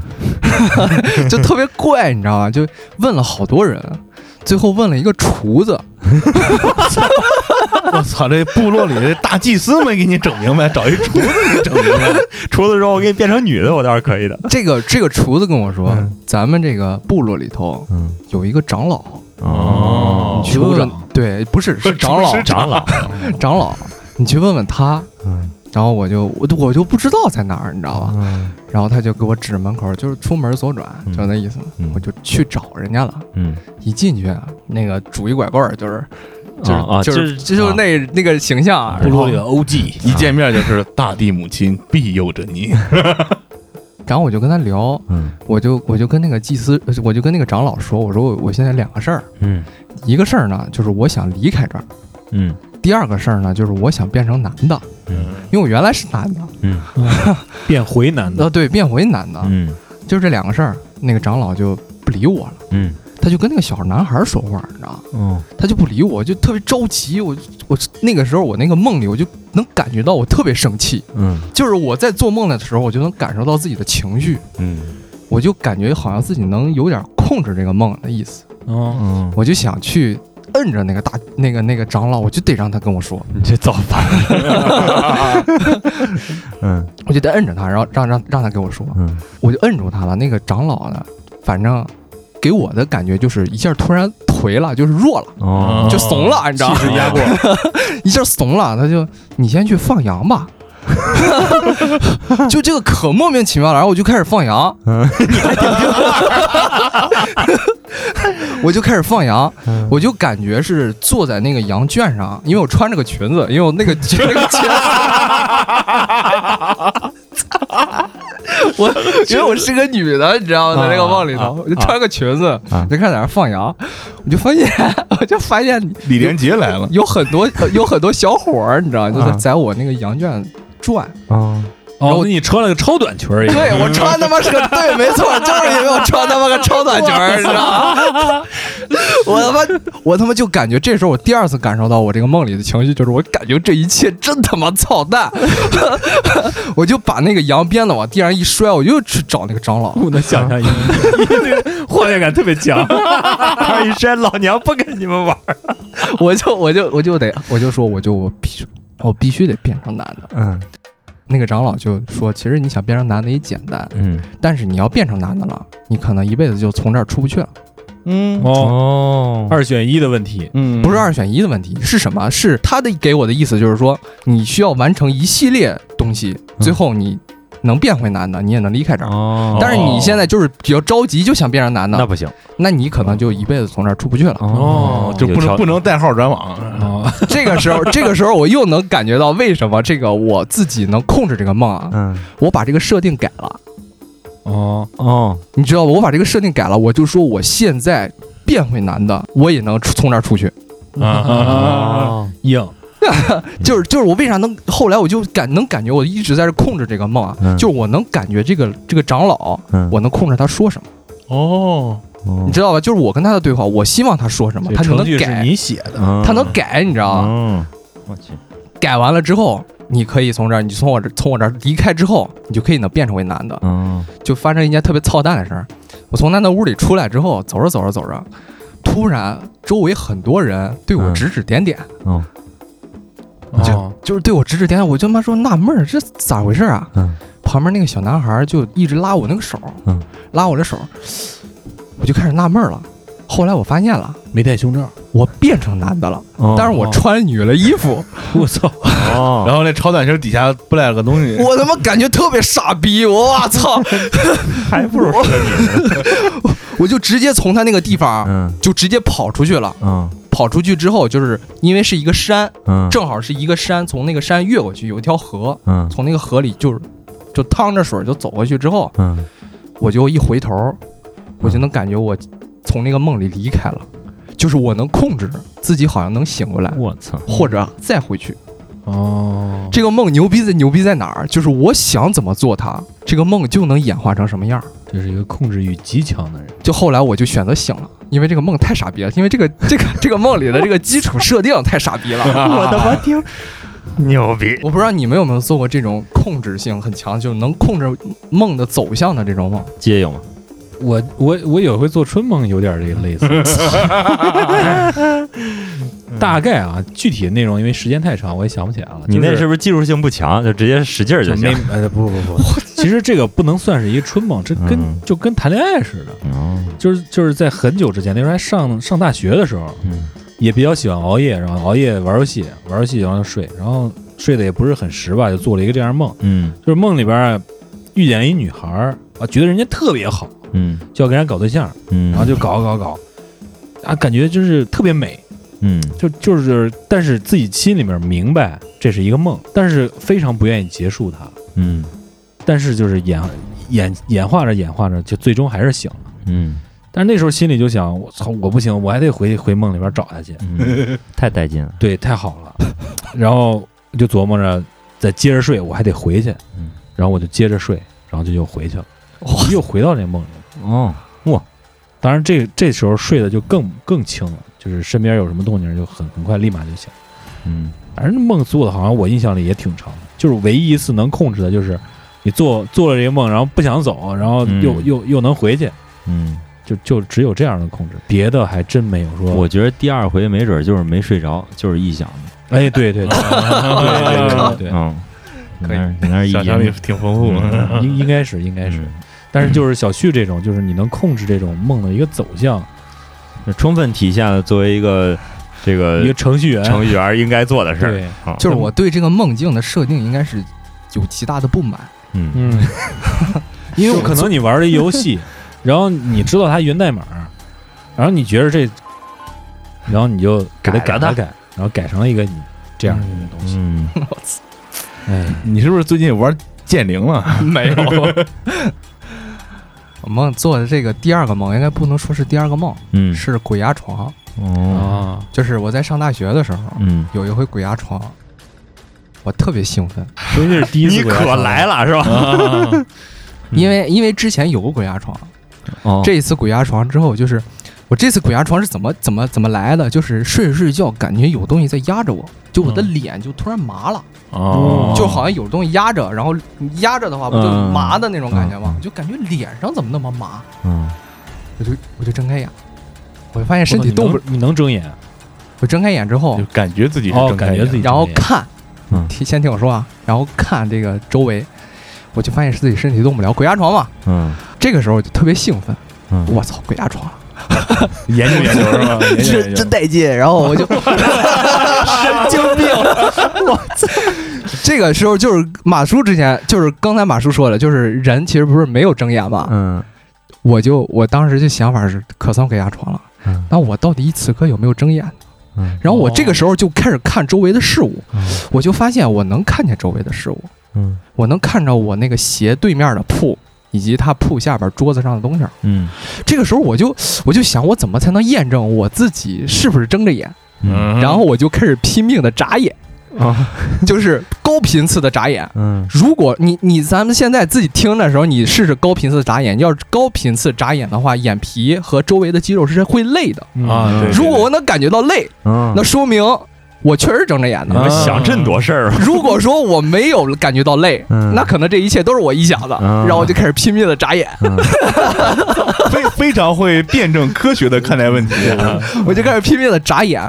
(laughs) 就特别怪，你知道吗？就问了好多人，最后问了一个厨子，(laughs) 我操，这部落里的大祭司没给你整明白，找一厨子给你整明白。厨子说我给你变成女的，我倒是可以的。这个这个厨子跟我说，嗯。咱们这个部落里头嗯。有一个长老，哦。你去问问酋长，对，不是是长老，长老，(laughs) 长老，你去问问他。嗯然后我就我就我就不知道在哪儿，你知道吧？嗯。然后他就给我指门口，就是出门左转，嗯。就那意思。嗯。我就去找人家了。嗯。一进去，啊，那个拄一拐棍儿，就是就是、就就是是就是那、那个形象啊。部落里的 OG，一见面就是大地母亲庇佑着你。(laughs) (laughs) 然后我就跟他聊，嗯。我就我就跟那个祭司，呃我就跟那个长老说，我说我我现在两个事儿，嗯。一个事儿呢就是我想离开这儿，嗯第二个事儿呢就是我想变成男的，嗯。因为我原来是男的，嗯。(laughs) 变回男的，呃对，变回男的，嗯。就这两个事儿，那个长老就不理我了，嗯。他就跟那个小男孩说话，你知道吗？哦。他就不理我，就特别着急。我我那个时候我那个梦里，我就能感觉到我特别生气，嗯。就是我在做梦的时候，我就能感受到自己的情绪，嗯。我就感觉好像自己能有点控制这个梦的意思，哦，嗯，我就想去摁着那个大那个那个长老，我就得让他跟我说，(laughs) 你这造反。(laughs) 嗯我就得摁着他，然后让让让他跟我说，嗯我就摁住他了。那个长老呢，反正给我的感觉就是一下突然颓了，就是弱了。哦就怂了，你知道吗？气势压过，(laughs) 一下怂了，他就你先去放羊吧。(laughs) 就这个可莫名其妙了，然后我就开始放羊，(laughs) 我就开始放羊，我就感觉是坐在那个羊圈上，因为我穿着个裙子，因为我那个那个裙子，(laughs) 我因为我是个女的，你知道吗？在那个梦里头，我就穿个裙子，啊就开始在那放羊，我就发现，我就发现李连杰来了，有很多有很多小伙儿，你知道吗，就是啊在我那个羊圈转。啊，哦，你穿了个超短裙儿，对我穿他妈是个对，没错，就是因为我穿他妈个超短裙儿，你知道吗？我他妈，我他妈就感觉这时候我第二次感受到我这个梦里的情绪，就是我感觉这一切真他妈操蛋，(laughs) 我就把那个羊鞭子往地上一摔，我又去找那个长老。我能想象，(laughs) 因为这个画面感特别强。(laughs) 二一摔老娘不跟你们玩。我就我就我就得我就说我就我必须我必须得变成男的。嗯。那个长老就说，其实你想变成男的也简单，嗯。但是你要变成男的了，你可能一辈子就从这儿出不去了。嗯。哦，哦。二选一的问题，嗯。不是二选一的问题，是什么？是他的给我的意思就是说，你需要完成一系列东西，最后你能变回男的，你也能离开这儿。哦，但是你现在就是比较着急，就想变成男的，那不行。那你可能就一辈子从这儿出不去了。哦，就不能不能代号转网，哦，(laughs) 这个时候，这个时候我又能感觉到为什么这个我自己能控制这个梦啊？嗯。我把这个设定改了，哦，哦。你知道吧？我把这个设定改了，我就说我现在变回男的，我也能出从这儿出去。啊。哦。硬，(laughs) 就是就是我为啥能后来我就感能感觉我一直在这控制这个梦啊，嗯。就是我能感觉这个这个长老，嗯。我能控制他说什么，哦，你知道吧？就是我跟他的对话，我希望他说什么，他就能程序是改，你写的，嗯。他能改，你知道吗？嗯，我去，改完了之后，你可以从这儿，你从我这从我这儿离开之后，你就可以能变成为男的。嗯。就发生一件特别操蛋的事儿，我从他那屋里出来之后，走着走着走着，突然周围很多人对我嗯。指指点点，哦哦。就是对我指指点点，我就他妈说纳闷儿，这咋回事啊？嗯。旁边那个小男孩就一直拉我那个手，嗯。拉我的手，我就开始纳闷儿了。后来我发现了，没戴胸罩，我变成男的了，哦，但是我穿女的衣服，(laughs) 我操，哦，(laughs) 然后那超短裙底下不来个东西，我他妈感觉特别傻逼，我操！(laughs) 还不如是你，我就直接从他那个地方嗯。就直接跑出去了。嗯跑出去之后，就是因为是一个山，嗯正好是一个山，从那个山越过去有一条河，嗯从那个河里就是就趟着水就走过去之后，嗯我就一回头，我就能感觉我从那个梦里离开了，就是我能控制自己，好像能醒过来，我操，或者再回去。哦，这个梦牛逼在牛逼在哪儿？就是我想怎么做它，这个梦就能演化成什么样儿。这是一个控制欲极强的人，就后来我就选择醒了，因为这个梦太傻逼了，因为这个这个这个梦里的这个基础设定太傻逼了。(laughs) 我的妈 (laughs) 丢，牛逼，我不知道你们有没有做过这种控制性很强，就能控制梦的走向的这种梦。接有吗？我我我有回做春梦，有点这个类似，(laughs) 大概啊，具体的内容因为时间太长，我也想不起来了。你那是不是技术性不强，就直接使劲儿就没行？呃不不不，其实这个不能算是一个春梦，这跟嗯就跟谈恋爱似的，哦，就是就是在很久之前，那时候还上上大学的时候，嗯也比较喜欢熬夜，然后熬夜玩游戏，玩游戏然后就睡，然后睡得也不是很实吧，就做了一个这样梦，嗯就是梦里边啊遇见一女孩儿啊，觉得人家特别好，嗯就要跟人家搞对象，嗯，然后就搞搞搞，啊，感觉就是特别美，嗯就就是，但是自己心里面明白这是一个梦，但是非常不愿意结束它，嗯但是就是演演演化着演化着，就最终还是醒了。嗯但是那时候心里就想，我操，我不行，我还得回回梦里边找他去。嗯，太带劲了，对，太好了。(laughs) 然后就琢磨着再接着睡，我还得回去。嗯，然后我就接着睡，然后就又回去了，又回到那梦里了。哦，当然这这时候睡得就更更轻了，就是身边有什么动静就很很快立马就醒。嗯。反正梦做的好像我印象里也挺长的，就是唯一一次能控制的就是你做做了这个梦，然后不想走，然后又、嗯。又又能回去，嗯，就就只有这样的控制，别的还真没有说。我觉得第二回没准就是没睡着，就是臆想的，哎，对对对 (laughs) 对对对对嗯，可以。你那想象力挺丰富，的。应应该是应该是，嗯但是就是小旭这种，就是你能控制这种梦的一个走向，充分体现了作为一个这个一个程序员，程序员应该做的事儿。对，啊。就是我对这个梦境的设定应该是有极大的不满，嗯。嗯，(laughs) 因为可能你玩了一游戏，(laughs) 然后你知道它源代码，然后你觉得这，然后你就给它改改了它。改，然后改成了一个你这样的一个东西。嗯。(laughs) 哎，你是不是最近玩剑灵了？没有。我梦做的这个第二个梦，应该不能说是第二个梦，嗯。是鬼压床。哦。啊，就是我在上大学的时候，嗯，有一回鬼压床，我特别兴奋，所以这是第一次你可来了是吧？啊因为因为之前有过鬼压床，哦。这一次鬼压床之后，就是我这次鬼压床是怎么怎么怎么来的？就是睡着睡着觉，感觉有东西在压着我，就我的脸就突然麻了，哦，就好像有东西压着，然后压着的话不就嗯。麻的那种感觉吗嗯？就感觉脸上怎么那么麻，嗯。我就我就睁开眼，我就发现身体动不，你能睁眼我睁开眼之后就，感觉自己是哦睁，开眼感觉自己然后看，嗯。听先听我说啊，然后看这个周围，我就发现自己身体动不了，鬼压床嘛。嗯。这个时候我就特别兴奋，嗯，我操，鬼压床了，(laughs) 研究研究是吧？真真带劲。然后我就 (laughs) 神经病，(laughs) 我操！这个时候就是马叔之前就是刚才马叔说的，就是人其实不是没有睁眼嘛。嗯我就我当时就想法是，可算给压床了。嗯那我到底此刻有没有睁眼呢？嗯然后我这个时候就开始看周围的事物，我就发现我能看见周围的事物，嗯我能看着我那个斜对面的铺，以及他铺下边桌子上的东西。嗯这个时候我就我就想，我怎么才能验证我自己是不是睁着眼？嗯然后我就开始拼命的眨眼，啊就是高频次的眨眼。嗯如果你你咱们现在自己听的时候，你试试高频次眨眼。要是高频次眨眼的话，眼皮和周围的肌肉是会累的。啊，如果我能感觉到累，嗯，那说明我确实睁着眼的。你们想这么多事儿啊？(laughs) 如果说我没有感觉到累，嗯那可能这一切都是我臆想的。嗯然后我就开始拼命的眨眼，(laughs) 非非常会辩证科学的看待问题啊。我就开始拼命的眨眼。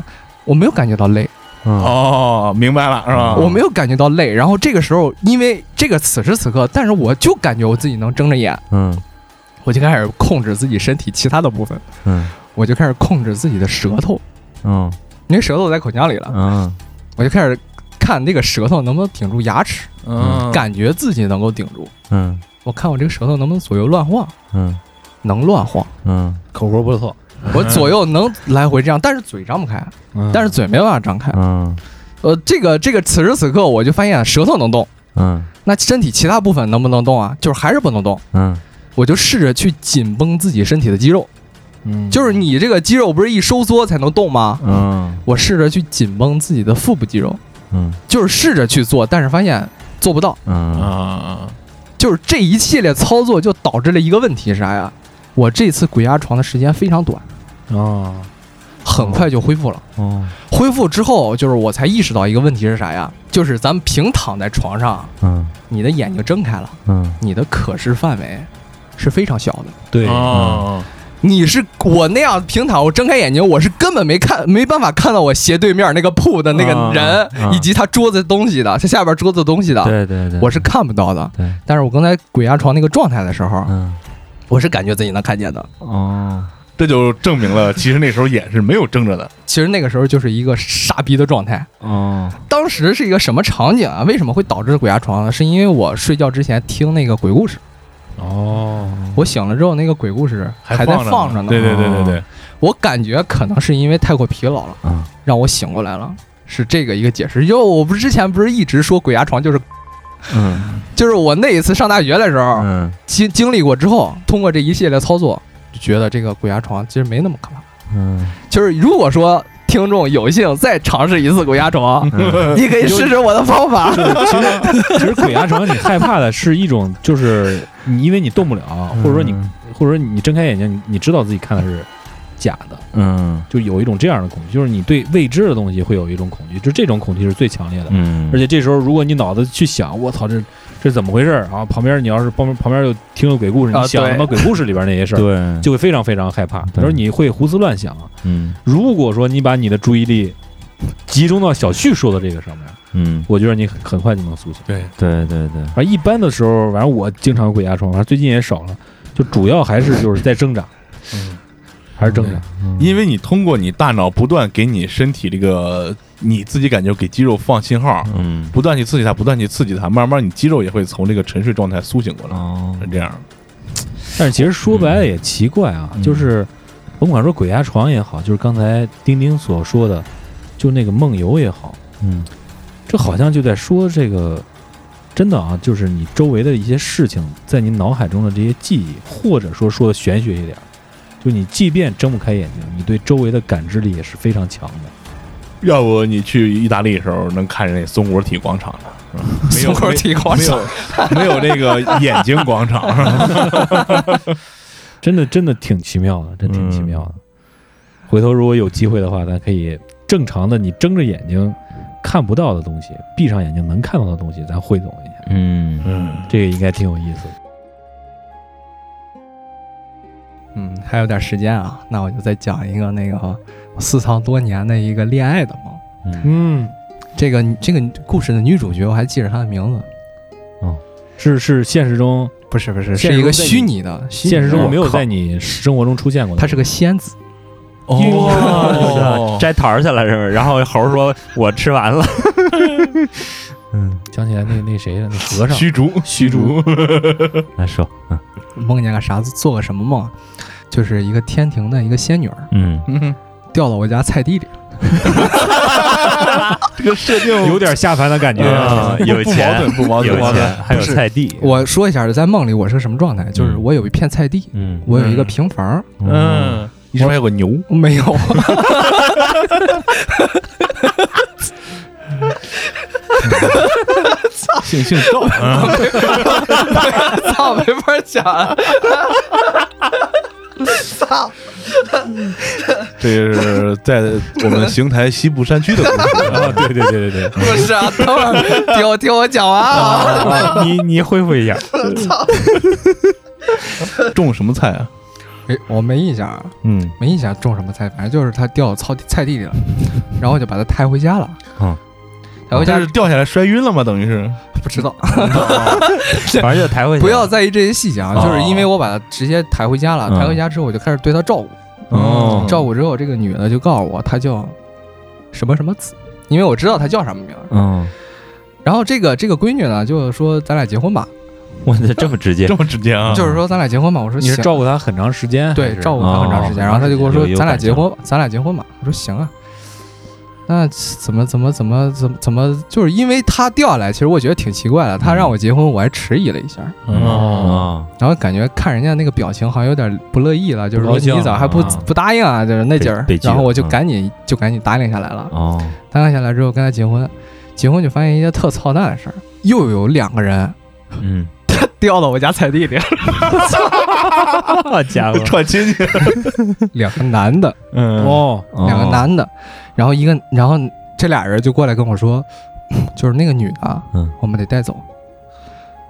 我没有感觉到累，嗯哦，明白了是吧？我没有感觉到累。然后这个时候，因为这个此时此刻，但是我就感觉我自己能睁着眼，嗯我就开始控制自己身体其他的部分，嗯我就开始控制自己的舌头，嗯因为舌头在口腔里了，嗯我就开始看那个舌头能不能顶住牙齿，嗯，感觉自己能够顶住。嗯我看我这个舌头能不能左右乱晃，嗯能乱晃，嗯口活不错，我左右能来回这样，但是嘴张不开，嗯但是嘴没办法张开。嗯呃，这个这个此时此刻我就发现舌头能动，嗯那身体其他部分能不能动啊？就是还是不能动。嗯我就试着去紧绷自己身体的肌肉，嗯就是你这个肌肉不是一收缩才能动吗？嗯我试着去紧绷自己的腹部肌肉，嗯就是试着去做，但是发现做不到。嗯啊，就是这一系列操作就导致了一个问题是啥呀？我这次鬼压床的时间非常短，啊，很快就恢复了。哦恢复之后，就是我才意识到一个问题是啥呀？就是咱们平躺在床上，嗯你的眼睛睁开了，嗯你的可视范围是非常小的。对，哦，你是我那样平躺，我睁开眼睛，我是根本没看，没办法看到我斜对面那个铺的那个人，啊啊以及他桌子东西的，他下边桌子东西的，对对对，我是看不到的。对但是我刚才鬼压床那个状态的时候，嗯我是感觉自己能看见的。哦这就证明了，其实那时候眼是没有睁着的。其实那个时候就是一个傻逼的状态。哦当时是一个什么场景啊？为什么会导致鬼压床呢？是因为我睡觉之前听那个鬼故事，哦，我醒了之后那个鬼故事还在放放着呢。对对对对对，我感觉可能是因为太过疲劳了，嗯。让我醒过来了，是这个一个解释。因为我不是之前不是一直说鬼压床就是，嗯。就是我那一次上大学的时候嗯。经经历过之后，通过这一系列操作，就觉得这个鬼压床其实没那么可怕。嗯。就是如果说听众有幸再尝试一次鬼压床，嗯。你可以试试我的方法。其实其实鬼压床你害怕的是一种，就是你因为你动不了，或者说你或者说你睁开眼睛，你你知道自己看的是假的，嗯。就有一种这样的恐惧，就是你对未知的东西会有一种恐惧，就这种恐惧是最强烈的。嗯，而且这时候，如果你脑子去想，我操，这这怎么回事儿啊？旁边你要是旁边旁边又听个鬼故事，啊你想对他妈鬼故事里边那些事儿，对就会非常非常害怕。他说你会胡思乱想。嗯如果说你把你的注意力集中到小旭说的这个上面，嗯我觉得你很很快就能苏醒。对，对对对反正一般的时候，反正我经常鬼压床，反正最近也少了，就主要还是就是在挣扎。嗯，还是正常。因为你通过你大脑不断给你身体这个你自己感觉给肌肉放信号，嗯。不断去刺激它，不断去刺激它，慢慢你肌肉也会从这个沉睡状态苏醒过来，哦。是这样。但是其实说白了也奇怪啊，嗯。就是甭管说鬼压床也好，就是刚才丁丁所说的，就那个梦游也好，嗯。这好像就在说这个，真的啊，就是你周围的一些事情，在你脑海中的这些记忆，或者说说的玄学一点，就你即便睁不开眼睛，你对周围的感知力也是非常强的。要不你去意大利的时候能看见那松果体广场呢，(laughs) 没有松果体广场。没有没有那个眼睛广场，(laughs) 真的真的挺奇妙的，真挺奇妙的。回头如果有机会的话，咱可以正常的你睁着眼睛看不到的东西，闭上眼睛能看到的东西，咱汇总一下，嗯。嗯，这个应该挺有意思的。嗯，还有点时间啊，那我就再讲一个那个我私藏多年的一个恋爱的梦。嗯，这个这个故事的女主角我还记着她的名字，哦是是现实中不是不是，是一个虚拟的，现实中没有在你生活中出现过。她是个仙子，哦，(laughs) 摘桃儿去了是不是？然后猴儿说：“我吃完了。(laughs) 想起来那那谁了，那和尚。虚竹，虚竹，” (laughs) 来说，嗯。梦见个啥子，做个什么梦啊？就是一个天庭的一个仙女儿。嗯。嗯，掉到我家菜地里，(laughs) 这个设定有点下凡的感觉。啊，有不矛钱。盾，不矛盾，有不矛盾钱，还有菜地。我说一下，在梦里我是个什么状态？就是嗯。我有一片菜地，嗯。我有一个平房，嗯，你是不是还有个牛？没有，(laughs) (laughs) 姓姓赵，嗯操，(laughs) 没法讲了。操！这是在我们邢台西部山区的故事 (laughs) 啊，对对对对对，不是啊，等会儿听我听我讲完啊。你你恢复一下。操种什么菜啊？哎，我没印象啊，嗯，没印象种什么菜，反正就是他掉到草地菜地里了，然后我就把他抬回家了。嗯，抬回家是掉下来摔晕了吗？等于是不知道，(laughs) 反正就抬回去。不要在意这些细节啊，哦就是因为我把他直接抬回家了，嗯抬回家之后我就开始对她照顾，哦照顾之后这个女的就告诉我她叫什么什么子，因为我知道她叫什么名儿。嗯，然后这个这个闺女呢就说咱俩结婚吧，我这这么直接 (laughs) 这，么直接啊？就是说咱俩结婚吧。我说你是照顾她很长时间，对，照顾她很长时间，哦然后她就跟我说咱俩结婚，咱俩结婚吧。我说行啊。那怎么怎么怎么怎么怎么，就是因为他掉下来，其实我觉得挺奇怪的。他让我结婚，我还迟疑了一下，哦，然后感觉看人家那个表情好像有点不乐意了，就是说你咋还不啊。不答应啊？就是那劲儿然后我就赶紧就赶紧答应下来了。哦，答应下来之后跟他结婚，结婚就发现一件特操蛋的事儿，又有两个人嗯，(laughs) 掉到我家菜地里了，(laughs) 好家伙，(laughs) 串亲戚，(laughs) 两个男的。嗯，哦，两个男的，然后一个，然后这俩人就过来跟我说，(coughs) 就是那个女的啊，嗯。我们得带走。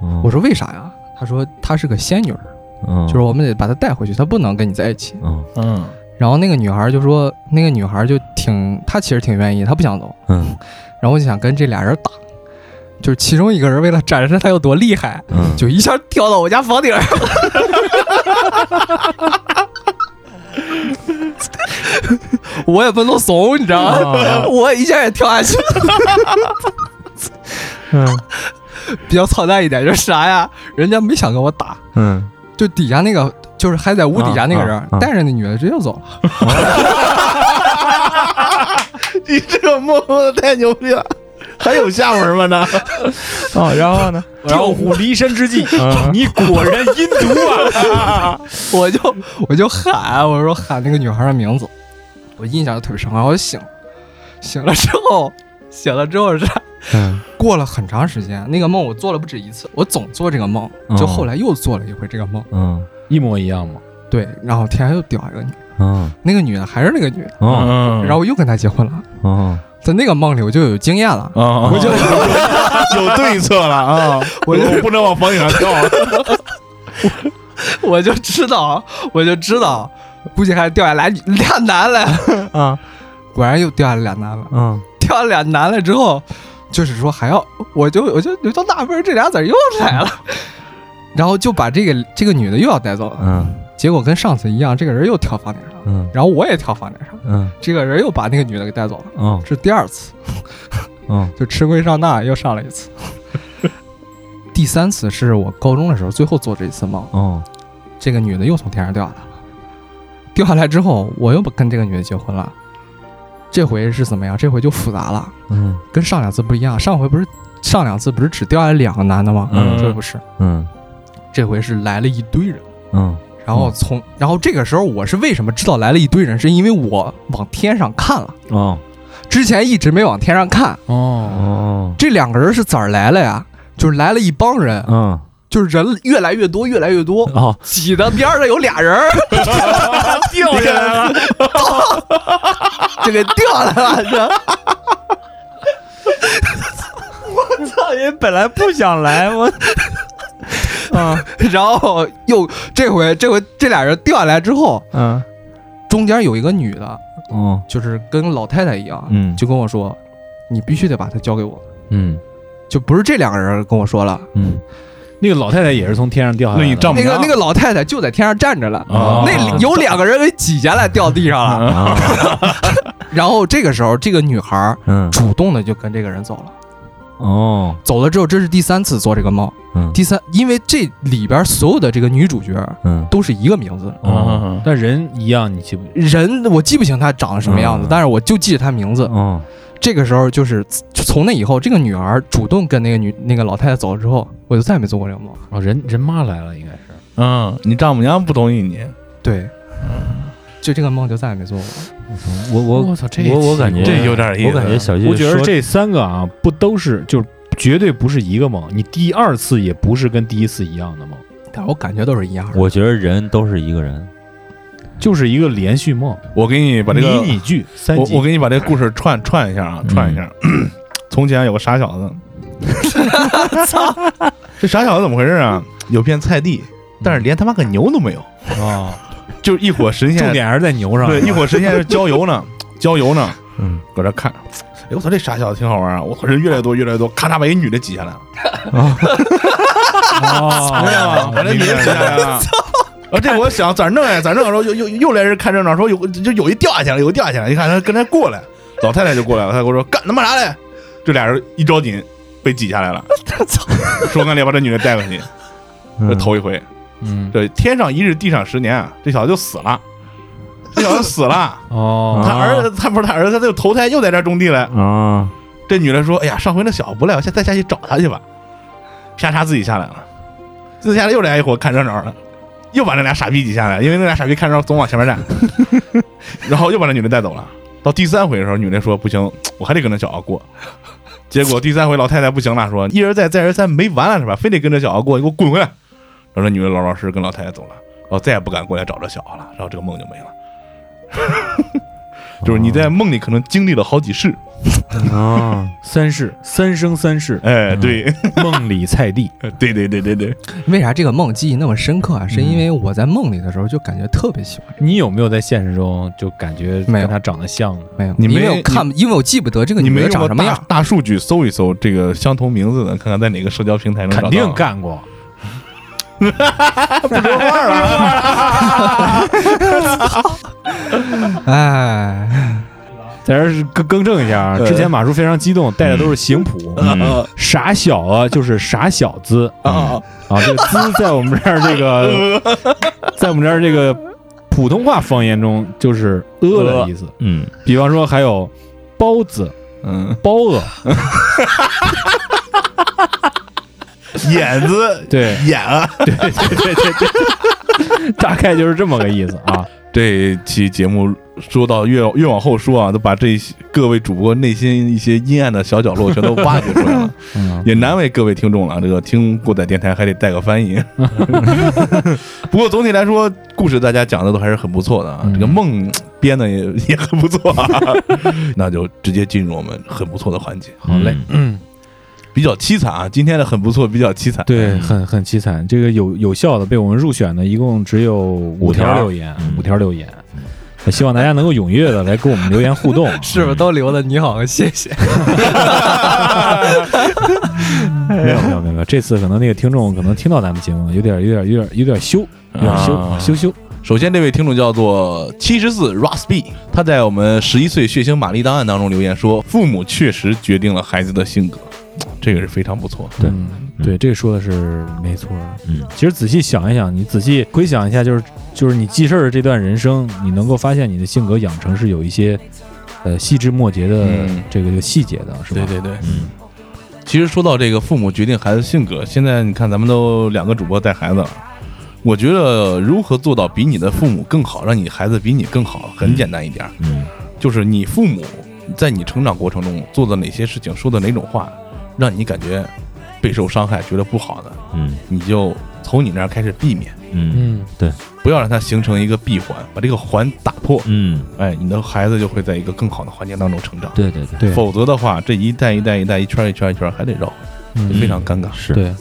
哦，我说为啥呀？他说她是个仙女儿，嗯，就是我们得把她带回去，她不能跟你在一起。嗯嗯，然后那个女孩就说，那个女孩就挺，她其实挺愿意，她不想走。嗯。然后我就想跟这俩人打，就是其中一个人为了展示他有多厉害，嗯，就一下跳到我家房顶上。(laughs) 我也不能怂，你知道吗？我一下也跳下去了。嗯比较操蛋一点就是啥呀？人家没想跟我打，嗯，就底下那个，就是还在屋底下那个人啊啊啊带着那女的直接就走了。(laughs) 你这个梦太牛逼了，(laughs) 还有下文吗？呢？(laughs) 哦，然后呢？(laughs) 调虎离山之计，你果然阴毒啊！我就我就喊，我说喊那个女孩的名字，我印象就特别深刻。我就醒，醒了之后，醒了之后是嗯过了很长时间，那个梦我做了不止一次，我总做这个梦，就后来又做了一回这个梦。嗯一模一样吗？对，然后天上又掉一个女的，嗯那个女的还是那个女嗯然后我又跟她结婚了。哦，在那个梦里我就有经验了，啊，我就 (laughs) 有对策了啊！(laughs) 我就不能往房顶上跳了。我就知道，我就知道，估计还掉下来俩男的，(laughs) 啊果然又掉下来俩男的，嗯掉下俩男的之后，就是说还要，我就我就我就纳闷这俩咋又来了，然后就把这个这个女的又要带走了，嗯结果跟上次一样，这个人又跳房顶上了。嗯。然后我也跳房顶上，嗯。这个人又把那个女的给带走了，嗯。这是第二次，嗯。(laughs) 就吃亏上当又上了一次。(laughs) 第三次是我高中的时候最后做这一次梦，嗯。这个女的又从天上掉下来了，掉下来之后我又跟这个女的结婚了，这回是怎么样？这回就复杂了，嗯。跟上两次不一样，上回不是上两次不是只掉下来两个男的吗？嗯。这不是，嗯。这回是来了一堆人。嗯然后从，然后这个时候我是为什么知道来了一堆人，是因为我往天上看了，哦。之前一直没往天上看。哦，哦。这两个人是咋来了呀？就是来了一帮人，嗯。就是人越来越多，越来越多，哦。挤的边上有俩人儿 (laughs) 掉下来了，(laughs) 就给掉下来了，这操人本来不想来我啊，(laughs) 然后又这回这回这俩人掉下来之后，嗯。中间有一个女的，哦。就是跟老太太一样，嗯。就跟我说，你必须得把她交给我，嗯。就不是这两个人跟我说了，嗯。那个老太太也是从天上掉下来的。那个那个老太太就在天上站着了，哦。那有两个人给挤下来掉地上了，啊 (laughs) 然后这个时候这个女孩嗯。主动的就跟这个人走了。哦走了之后，这是第三次做这个梦。嗯第三，因为这里边所有的这个女主角嗯都是一个名字，哦但人一样，你记不？人我记不清她长得什么样子，嗯但是我就记着她名字。嗯这个时候就是从那以后，这个女儿主动跟那个女那个老太太走了之后，我就再也没做过这个梦。哦，人人妈来了，应该是。嗯，你丈母娘不同意你，对，就这个梦就再也没做过。我我我操，这我我感觉这有点意思我感觉小旭我觉得说这三个啊，不都是就是绝对不是一个梦，你第二次也不是跟第一次一样的梦，但是我感觉都是一样的。我觉得人都是一个人就是一个连续梦，我给你把这个迷你剧三集。我我给你把这个故事串串一下啊，串一下。(laughs) 从前有个傻小子，(laughs) (laughs) 这傻小子怎么回事啊？有片菜地，但是连他妈个牛都没有，啊，就是一伙神仙，重点还是在牛上。对，一伙神仙是郊游呢，(laughs) 郊游呢，嗯搁这看。哎，我操，这傻小子挺好玩啊！我操，人越来越多，越来越多，咔嚓把一女的挤下来了，(laughs) (laughs) 啊，把这女的挤下来了。啊，这我想咋弄呀？咋弄？然后又又又来人看热闹，说有就有一掉下去了，有一掉下去了。你看他跟他过来，老太太就过来了，他跟我说干他妈啥嘞？这俩人一着紧被挤下来了。说干得把这女的带回去，这头一回。嗯，这天上一日，地上十年啊，这小子就死了。这小子死了，哦，他儿子他不是他儿子，他就投胎又在这种地了。啊这女的说：“哎呀，上回那小子不赖，我现在再下去找他去吧。”啪嚓自己下来了，自己下来又来一伙看热闹的，又把那俩傻逼挤下来，因为那俩傻逼看热闹总往前面站，(laughs) 然后又把那女的带走了。到第三回的时候，女的说：“不行，我还得跟那小子过。”结果第三回老太太不行了，说：“一而再，再而三，没完了是吧？非得跟这小子过，你给我滚回来！”然后这女的老老实实跟老太太走了，然后再也不敢过来找这小子了，然后这个梦就没了。(laughs) 就是你在梦里可能经历了好几世，啊 (laughs) 三世三生三世，哎，对，梦里菜地。(laughs) 对对对对对，为啥这个梦记忆那么深刻啊？是因为我在梦里的时候就感觉特别喜欢。你有没有在现实中就感觉没有跟他长得像呢？没有，你没有看，因为我记不得这个女的你没用过大长什么样。大数据搜一搜这个相同名字的，看看在哪个社交平台能找到。肯定干过。不说话了。(laughs) 哎，在这更更正一下啊，呃之前马叔非常激动，带的都是刑谱。嗯。傻小子，就是傻小子啊啊，这个“滋”在我们这儿这个，(laughs) 在我们这儿这个普通话方言中就是“呃”的意思。嗯。比方说还有包子、嗯，包子，(laughs) (laughs) 眼子对眼啊。对对对对对，(laughs) 大概就是这么个意思啊。(laughs) 这期节目说到越越往后说啊，都把这各位主播内心一些阴暗的小角落全都挖掘出来了，嗯，也难为各位听众了。这个听过载电台还得带个翻译。不过总体来说，故事大家讲的都还是很不错的啊。嗯这个梦编的也也很不错、啊，那就直接进入我们很不错的环节。好嘞，嗯，(clears throat) 比较凄惨啊，今天的很不错，比较凄惨。对，很很凄惨。这个有有效的被我们入选的，一共只有五条留言，五条留言。希望大家能够踊跃的来跟我们留言互动。(laughs) 是不是都留的你好和谢谢？(laughs) 没有没有没有没有，这次可能那个听众可能听到咱们节目有点有点有点有点羞，有点羞啊羞羞。首先，这位听众叫做七十四 B，他在我们十一岁血腥玛丽档案当中留言说：“父母确实决定了孩子的性格。”这个是非常不错。对嗯，对，这个说的是没错的。嗯，其实仔细想一想，你仔细回想一下，就是就是你记事儿的这段人生，你能够发现你的性格养成是有一些呃细枝末节的嗯这个这个细节的，是吧？对对对，嗯其实说到这个父母决定孩子性格，现在你看咱们都两个主播带孩子了，我觉得如何做到比你的父母更好，让你孩子比你更好，很简单一点儿，嗯就是你父母在你成长过程中做的哪些事情，说的哪种话，让你感觉备受伤害，觉得不好的，嗯。你就从你那儿开始避免，嗯嗯，不要让它形成一个闭环，把这个环打破，嗯，哎，你的孩子就会在一个更好的环境当中成长。对对对，对，否则的话，这一代一代一代一圈一圈一圈还得绕。回来，嗯。就非常尴尬。是，对。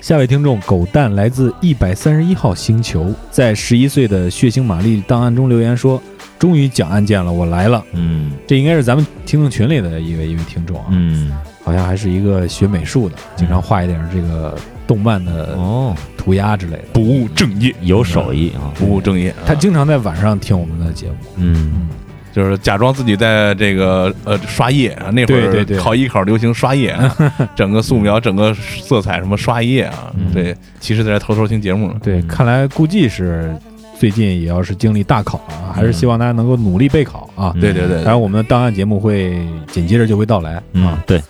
下位听众狗蛋来自一百三十一号星球，在十一岁的血腥玛丽档案中留言说：“终于讲案件了，我来了。嗯”这应该是咱们听众群里的一位一位听众啊，嗯好像还是一个学美术的，经常画一点这个动漫的哦，涂鸦之类的。不务正业，有手艺啊，不务正业。他啊经常在晚上听我们的节目，嗯。就是假装自己在这个呃刷页啊，那会儿对对对。考艺考流行刷页啊，(laughs) 整个素描、整个色彩什么刷夜啊，嗯。对，其实在这偷偷听节目呢。对，嗯。看来估计是最近也要是经历大考啊，还是希望大家能够努力备考啊。嗯对对对当然，我们的档案节目会紧接着就会到来嗯啊。对。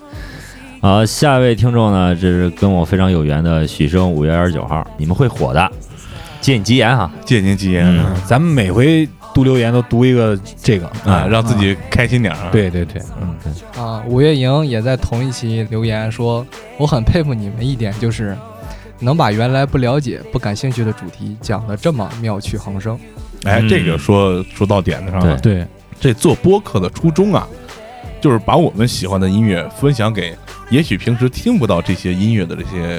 好，下一位听众呢，这是跟我非常有缘的许生五月二十九号，你们会火的，借你吉言哈。借您吉言咱们每回读留言都读一个这个啊，让自己开心点啊。，对对对，嗯，啊，五月莹也在同一期留言说，我很佩服你们一点，就是能把原来不了解、不感兴趣的主题讲得这么妙趣横生。哎，嗯这个说说到点子上了。对对，这做播客的初衷啊，就是把我们喜欢的音乐分享给也许平时听不到这些音乐的这些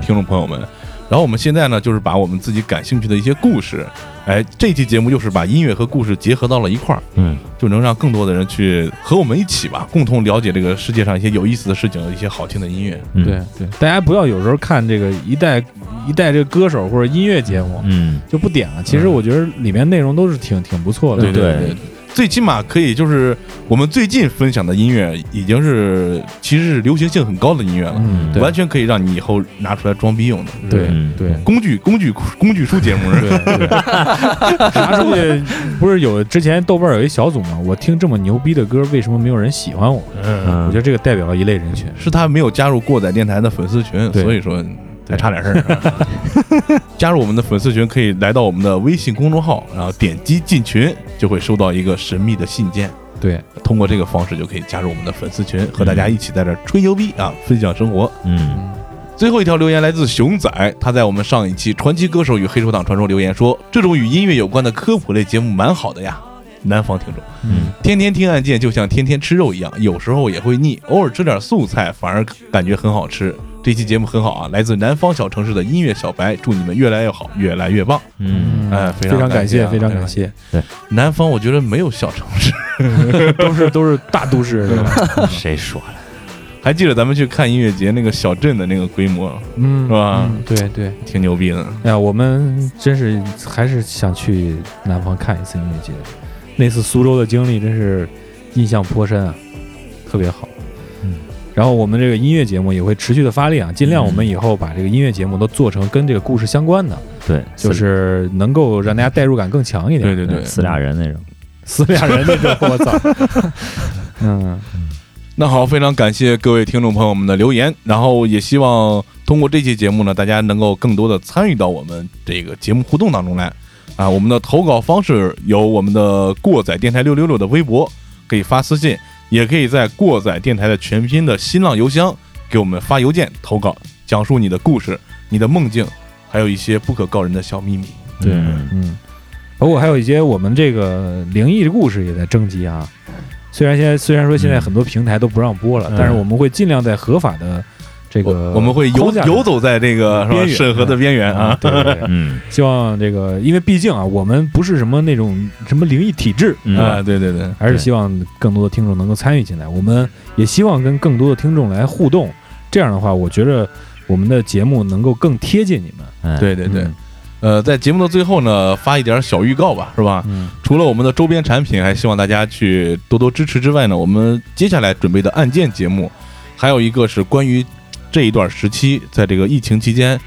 听众朋友们。然后我们现在呢，就是把我们自己感兴趣的一些故事，哎，这期节目又是把音乐和故事结合到了一块儿，嗯。就能让更多的人去和我们一起吧，共同了解这个世界上一些有意思的事情，一些好听的音乐。嗯。对对，大家不要有时候看这个一代一代这个歌手或者音乐节目嗯。就不点了，其实我觉得里面内容都是挺挺不错的。对对对，最起码可以就是我们最近分享的音乐已经是其实是流行性很高的音乐了，嗯，完全可以让你以后拿出来装逼用的。对嗯对。工具工具工具书节目是 (laughs) 拿出去不是有之前豆瓣有一小组吗？我听这么牛逼的歌，为什么没有人喜欢我？嗯，我觉得这个代表了一类人群。是他没有加入过载电台的粉丝群，所以说还差点事儿。(laughs) 加入我们的粉丝群，可以来到我们的微信公众号，然后点击进群，就会收到一个神秘的信件。对，通过这个方式就可以加入我们的粉丝群，和大家一起在这儿吹牛逼啊，分享生活。嗯最后一条留言来自熊仔，他在我们上一期《传奇歌手与黑手党传说》留言说：“这种与音乐有关的科普类节目蛮好的呀。”南方听众，嗯天天听案件就像天天吃肉一样，有时候也会腻，偶尔吃点素菜反而感觉很好吃。这期节目很好啊，来自南方小城市的音乐小白，祝你们越来越好，越来越棒。嗯哎，非非常感谢，非常感。谢，对南方我觉得没有小城市，(laughs) 都是都是大都市，是吧？(laughs) 谁说的？还记得咱们去看音乐节那个小镇的那个规模，嗯，是吧嗯对对。挺牛逼的。哎呀，我们真是还是想去南方看一次音乐节。那次苏州的经历真是印象颇深啊，特别好。嗯，然后我们这个音乐节目也会持续的发力啊，尽量嗯我们以后把这个音乐节目都做成跟这个故事相关的，对，就是能够让大家代入感更强一点。对对对，死俩人那种。死俩人那种，我操！(laughs) 嗯，那好，非常感谢各位听众朋友们的留言，然后也希望通过这期节目呢，大家能够更多的参与到我们这个节目互动当中来啊。我们的投稿方式有我们的过载电台六六六的微博，可以发私信，也可以在过载电台的全拼的新浪邮箱给我们发邮件投稿，讲述你的故事、你的梦境，还有一些不可告人的小秘密。对，嗯嗯，包括还有一些我们这个灵异的故事也在征集啊。虽然现在虽然说现在很多平台都不让播了，嗯但是我们会尽量在合法的这个我我们会游游走在这个是吧审核的边缘啊。对对对，嗯。希望这个，因为毕竟啊，我们不是什么那种什么灵异体质，嗯。啊，对对对，还是希望更多的听众能够参与进来。我们也希望跟更多的听众来互动，这样的话，我觉得我们的节目能够更贴近你们。哎对对对。嗯，呃，在节目的最后呢，发一点小预告吧，是吧？嗯，除了我们的周边产品，还希望大家去多多支持之外呢，我们接下来准备的案件节目，还有一个是关于这一段时期，在这个疫情期间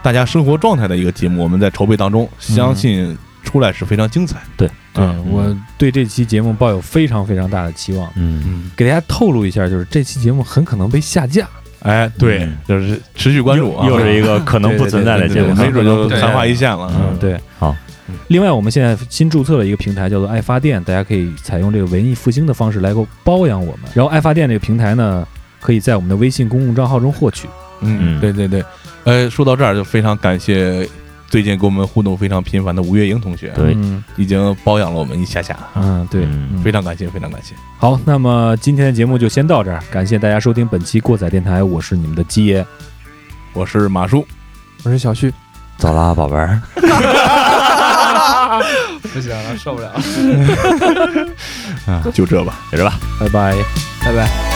大家生活状态的一个节目，我们在筹备当中，相信出来是非常精彩。对，对嗯我对这期节目抱有非常非常大的期望。嗯嗯，给大家透露一下，就是这期节目很可能被下架。哎，对，嗯就是持续关注啊，又是一个可能不存在的 (laughs) 节目，没准就昙花一现了。嗯，对，好。另外，我们现在新注册了一个平台，叫做爱发电，大家可以采用这个文艺复兴的方式来够包养我们。然后，爱发电这个平台呢，可以在我们的微信公共账号中获取。嗯，嗯对对对，呃，说到这儿就非常感谢最近跟我们互动非常频繁的吴月英同学，对嗯已经包养了我们一下下，嗯，对，非常感谢，非常感谢。好。那么今天的节目就先到这儿，感谢大家收听本期过载电台，我是你们的鸡爷。我是马叔，我是小旭，走啦，宝贝儿。不行了，受不了了，(laughs) (laughs) 啊，就这吧。就这吧。拜拜。拜拜。